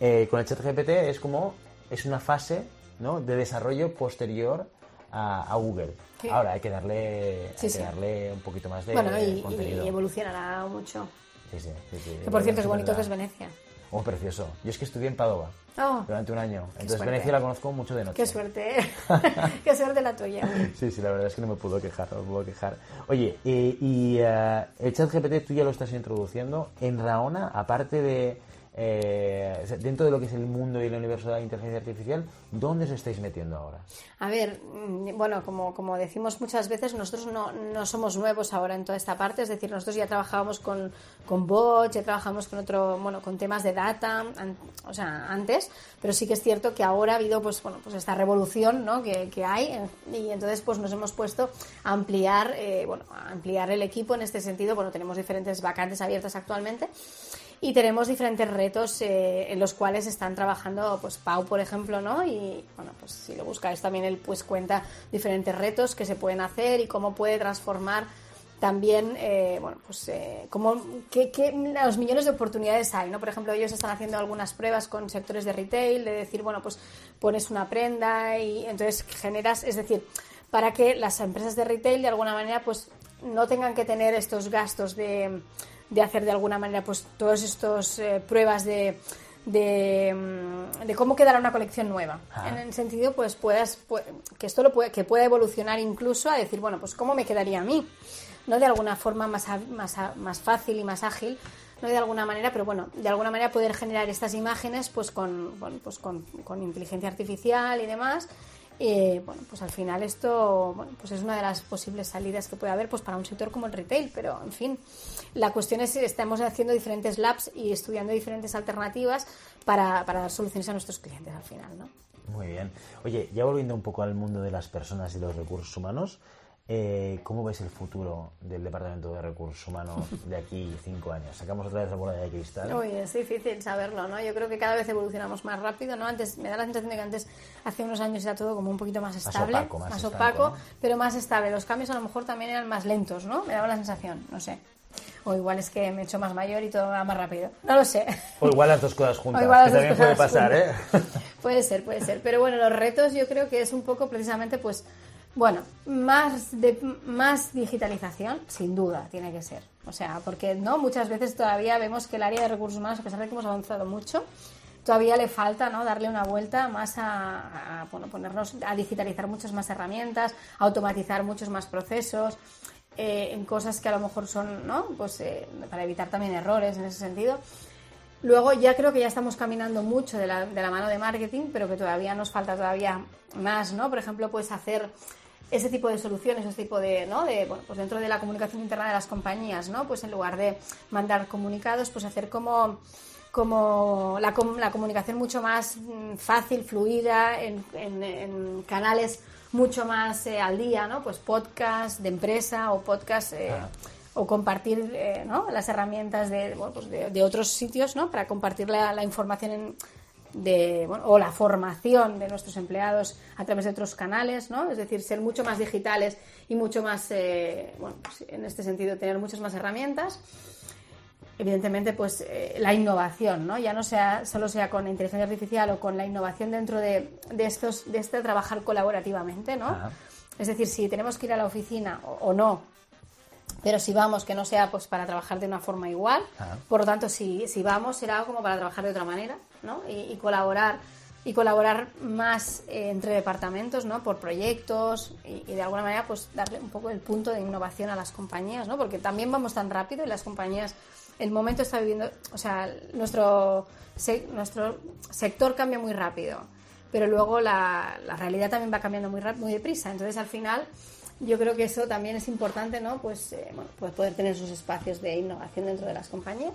Eh, con el chat GPT es como, es una fase ¿no? de desarrollo posterior a, a Google. Ahora hay que darle, Sí, hay sí. que darle un poquito más de Bueno, y, contenido. y evolucionará mucho. Sí, sí, sí, sí. Que por cierto es bonito que es Venecia. Oh, precioso. Yo es que estudié en Padova Oh, durante un año. Entonces suerte. Venecia la conozco mucho de noche. qué suerte. qué suerte la tuya. Sí, sí, la verdad es que no me puedo quejar, no me puedo quejar. Oye, eh, y eh, el chat GPT tú ya lo estás introduciendo en Raona, aparte de, eh, dentro de lo que es el mundo y el universo de la inteligencia artificial, ¿dónde os estáis metiendo ahora? A ver, mm, bueno, como, como decimos muchas veces, nosotros no, no somos nuevos ahora en toda esta parte, es decir, nosotros ya trabajábamos con, con bots, ya trabajamos con otro, bueno, con temas de data, an- o sea, antes, pero sí que es cierto que ahora ha habido, pues, bueno, pues esta revolución, ¿no? Que, que hay y entonces, pues, nos hemos puesto a ampliar, eh, bueno, a ampliar el equipo en este sentido. Bueno, tenemos diferentes vacantes abiertas actualmente y tenemos diferentes retos eh, en los cuales están trabajando pues Pau por ejemplo no y bueno pues si lo buscáis también él pues cuenta diferentes retos que se pueden hacer y cómo puede transformar también eh, bueno pues eh, cómo qué, qué- los millones de oportunidades hay no por ejemplo ellos están haciendo algunas pruebas con sectores de retail de decir bueno pues pones una prenda y entonces generas es decir para que las empresas de retail de alguna manera pues no tengan que tener estos gastos de, de hacer de alguna manera pues todos estos eh, pruebas de, de, mm, de cómo quedará una colección nueva. Ah. en el sentido pues puedas pu- que esto lo puede, que pueda evolucionar incluso a decir bueno pues cómo me quedaría a mí no de alguna forma más, más, más fácil y más ágil no de alguna manera pero bueno de alguna manera poder generar estas imágenes pues con bueno, pues con, con inteligencia artificial y demás. Y bueno, pues al final esto bueno, pues es una de las posibles salidas que puede haber pues para un sector como el retail, pero en fin, la cuestión es que estamos haciendo diferentes labs y estudiando diferentes alternativas para, para dar soluciones a nuestros clientes al final, ¿no? Muy bien. Oye, ya volviendo un poco al mundo de las personas y los recursos humanos, eh, ¿cómo ves el futuro del Departamento de Recursos Humanos de aquí cinco años? Sacamos otra vez la bola de cristal. Uy, es difícil saberlo, ¿no? Yo creo que cada vez evolucionamos más rápido, ¿no? Antes me da la sensación de que antes, hace unos años, era todo como un poquito más estable, opaco, más estanco, opaco, ¿no? pero más estable. Los cambios a lo mejor también eran más lentos, ¿no? Me daba la sensación, no sé. O igual es que me he hecho más mayor y todo va más rápido. No lo sé. O igual las dos cosas juntas, que también puede pasar, ¿eh? Puede ser, puede ser. Pero bueno, los retos yo creo que es un poco precisamente, pues, bueno, más, de, más digitalización, sin duda, tiene que ser. O sea, porque no muchas veces todavía vemos que el área de recursos humanos, a pesar de que hemos avanzado mucho, todavía le falta ¿no? darle una vuelta más a, a, bueno, ponernos a digitalizar muchas más herramientas, a automatizar muchos más procesos. Eh, en cosas que a lo mejor son, ¿no? Pues eh, para evitar también errores en ese sentido. Luego ya creo que ya estamos caminando mucho de la, de la mano de marketing, pero que todavía nos falta todavía más, ¿no? Por ejemplo, pues hacer ese tipo de soluciones, ese tipo de, ¿no? De, bueno, pues dentro de la comunicación interna de las compañías, ¿no? Pues en lugar de mandar comunicados, pues hacer como como la, la comunicación mucho más mm, fácil, fluida, en canales mucho más eh, al día, ¿no? Pues podcast de empresa o podcast eh, Ah. o compartir eh, ¿no? las herramientas de, bueno, pues de, de otros sitios, ¿no? Para compartir la, la información en- de, bueno, o la formación de nuestros empleados a través de otros canales, ¿no? Es decir, ser mucho más digitales y mucho más, eh, bueno, pues en este sentido, tener muchas más herramientas evidentemente pues eh, la innovación no ya no sea solo sea con inteligencia artificial o con la innovación dentro de, de estos de este trabajar colaborativamente no Ajá. es decir si tenemos que ir a la oficina o, o no pero si vamos que no sea pues para trabajar de una forma igual Ajá. por lo tanto si, si vamos será como para trabajar de otra manera no y, y colaborar y colaborar más eh, entre departamentos no por proyectos y, y de alguna manera pues darle un poco el punto de innovación a las compañías no porque también vamos tan rápido y las compañías el momento está viviendo o sea nuestro nuestro sector cambia muy rápido pero luego la, la realidad también va cambiando muy muy deprisa. Entonces al final yo creo que eso también es importante no pues, eh, bueno, pues poder tener sus espacios de innovación dentro de las compañías.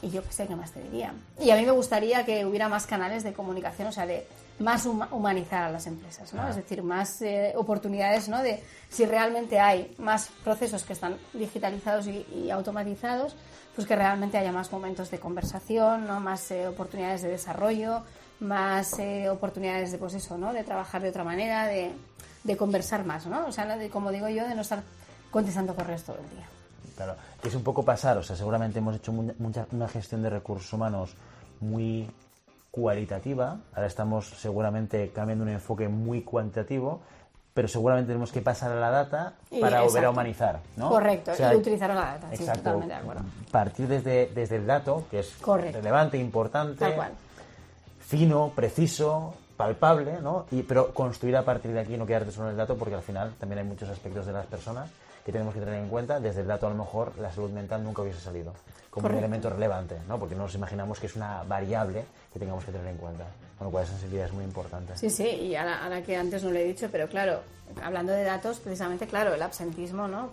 Y yo qué sé qué más te diría. Y a mí me gustaría que hubiera más canales de comunicación, o sea, de más huma- humanizar a las empresas, ¿no? Ah. Es decir, más eh, oportunidades, ¿no? De si realmente hay más procesos que están digitalizados y, y automatizados, pues que realmente haya más momentos de conversación, ¿no? Más eh, oportunidades de desarrollo, más eh, oportunidades de, pues eso, ¿no? De trabajar de otra manera, de, de conversar más, ¿no? O sea, no de- como digo yo, de no estar contestando correos todo el día. Claro, es un poco pasar, o sea, seguramente hemos hecho mu- mucha, una gestión de recursos humanos muy cualitativa, ahora estamos seguramente cambiando un enfoque muy cuantitativo, pero seguramente tenemos que pasar a la data para volver a humanizar, ¿no? Correcto, O sea, y utilizar la data, sí, exacto, totalmente de acuerdo. Partir desde, desde el dato, que es Correcto. relevante, importante, Tal cual. fino, preciso, palpable, ¿no? Y, pero construir a partir de aquí, no quedarte solo en el dato, porque al final también hay muchos aspectos de las personas que tenemos que tener en cuenta. Desde el dato, a lo mejor, la salud mental nunca hubiese salido como un Correcto. elemento relevante, ¿no? Porque no nos imaginamos que es una variable que tengamos que tener en cuenta. Con lo cual, esa sensibilidad es muy importante. Sí, sí, y ahora, ahora que antes no lo he dicho, pero claro, hablando de datos, precisamente, claro, el absentismo, ¿no?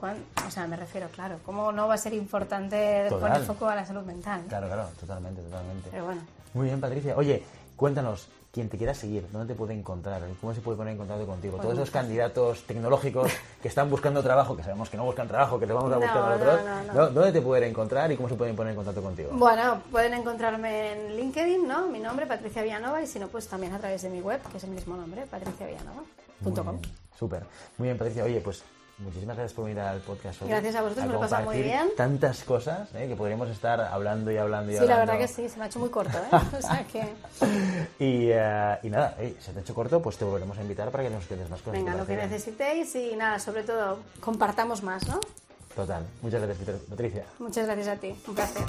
O sea, me refiero, claro, ¿cómo no va a ser importante Total. poner foco a la salud mental? Claro, claro, totalmente, totalmente. Pero bueno, Muy bien, Patricia. Oye, cuéntanos, quien te quiera seguir, ¿dónde te puede encontrar? ¿Cómo se puede poner en contacto contigo? Pues Todos esos candidatos tecnológicos que están buscando trabajo, que sabemos que no buscan trabajo, que te vamos a buscar No, nosotros, no, no, no. ¿dó- ¿dónde te pueden encontrar y cómo se pueden poner en contacto contigo? bueno, pueden encontrarme en LinkedIn, ¿no? Mi nombre, Patricia Villanova, y si no, pues también a través de mi web, que es el mismo nombre, patriciavillanova.com. Súper. Muy bien, Patricia. Oye, pues muchísimas gracias por venir al podcast hoy. Gracias a vosotros, me lo he pasado muy bien. Tantas cosas ¿eh? que podríamos estar hablando y hablando y Sí, la hablando. verdad que sí, se me ha hecho muy corto, ¿eh? O sea que, Y, eh, y nada, eh, se te ha hecho corto, pues te volveremos a invitar para que nos cuentes más cosas. venga, ¿te lo que necesitéis y nada, sobre todo, compartamos más, ¿no? Total. Muchas gracias, Patricia. Muchas gracias a ti, un placer.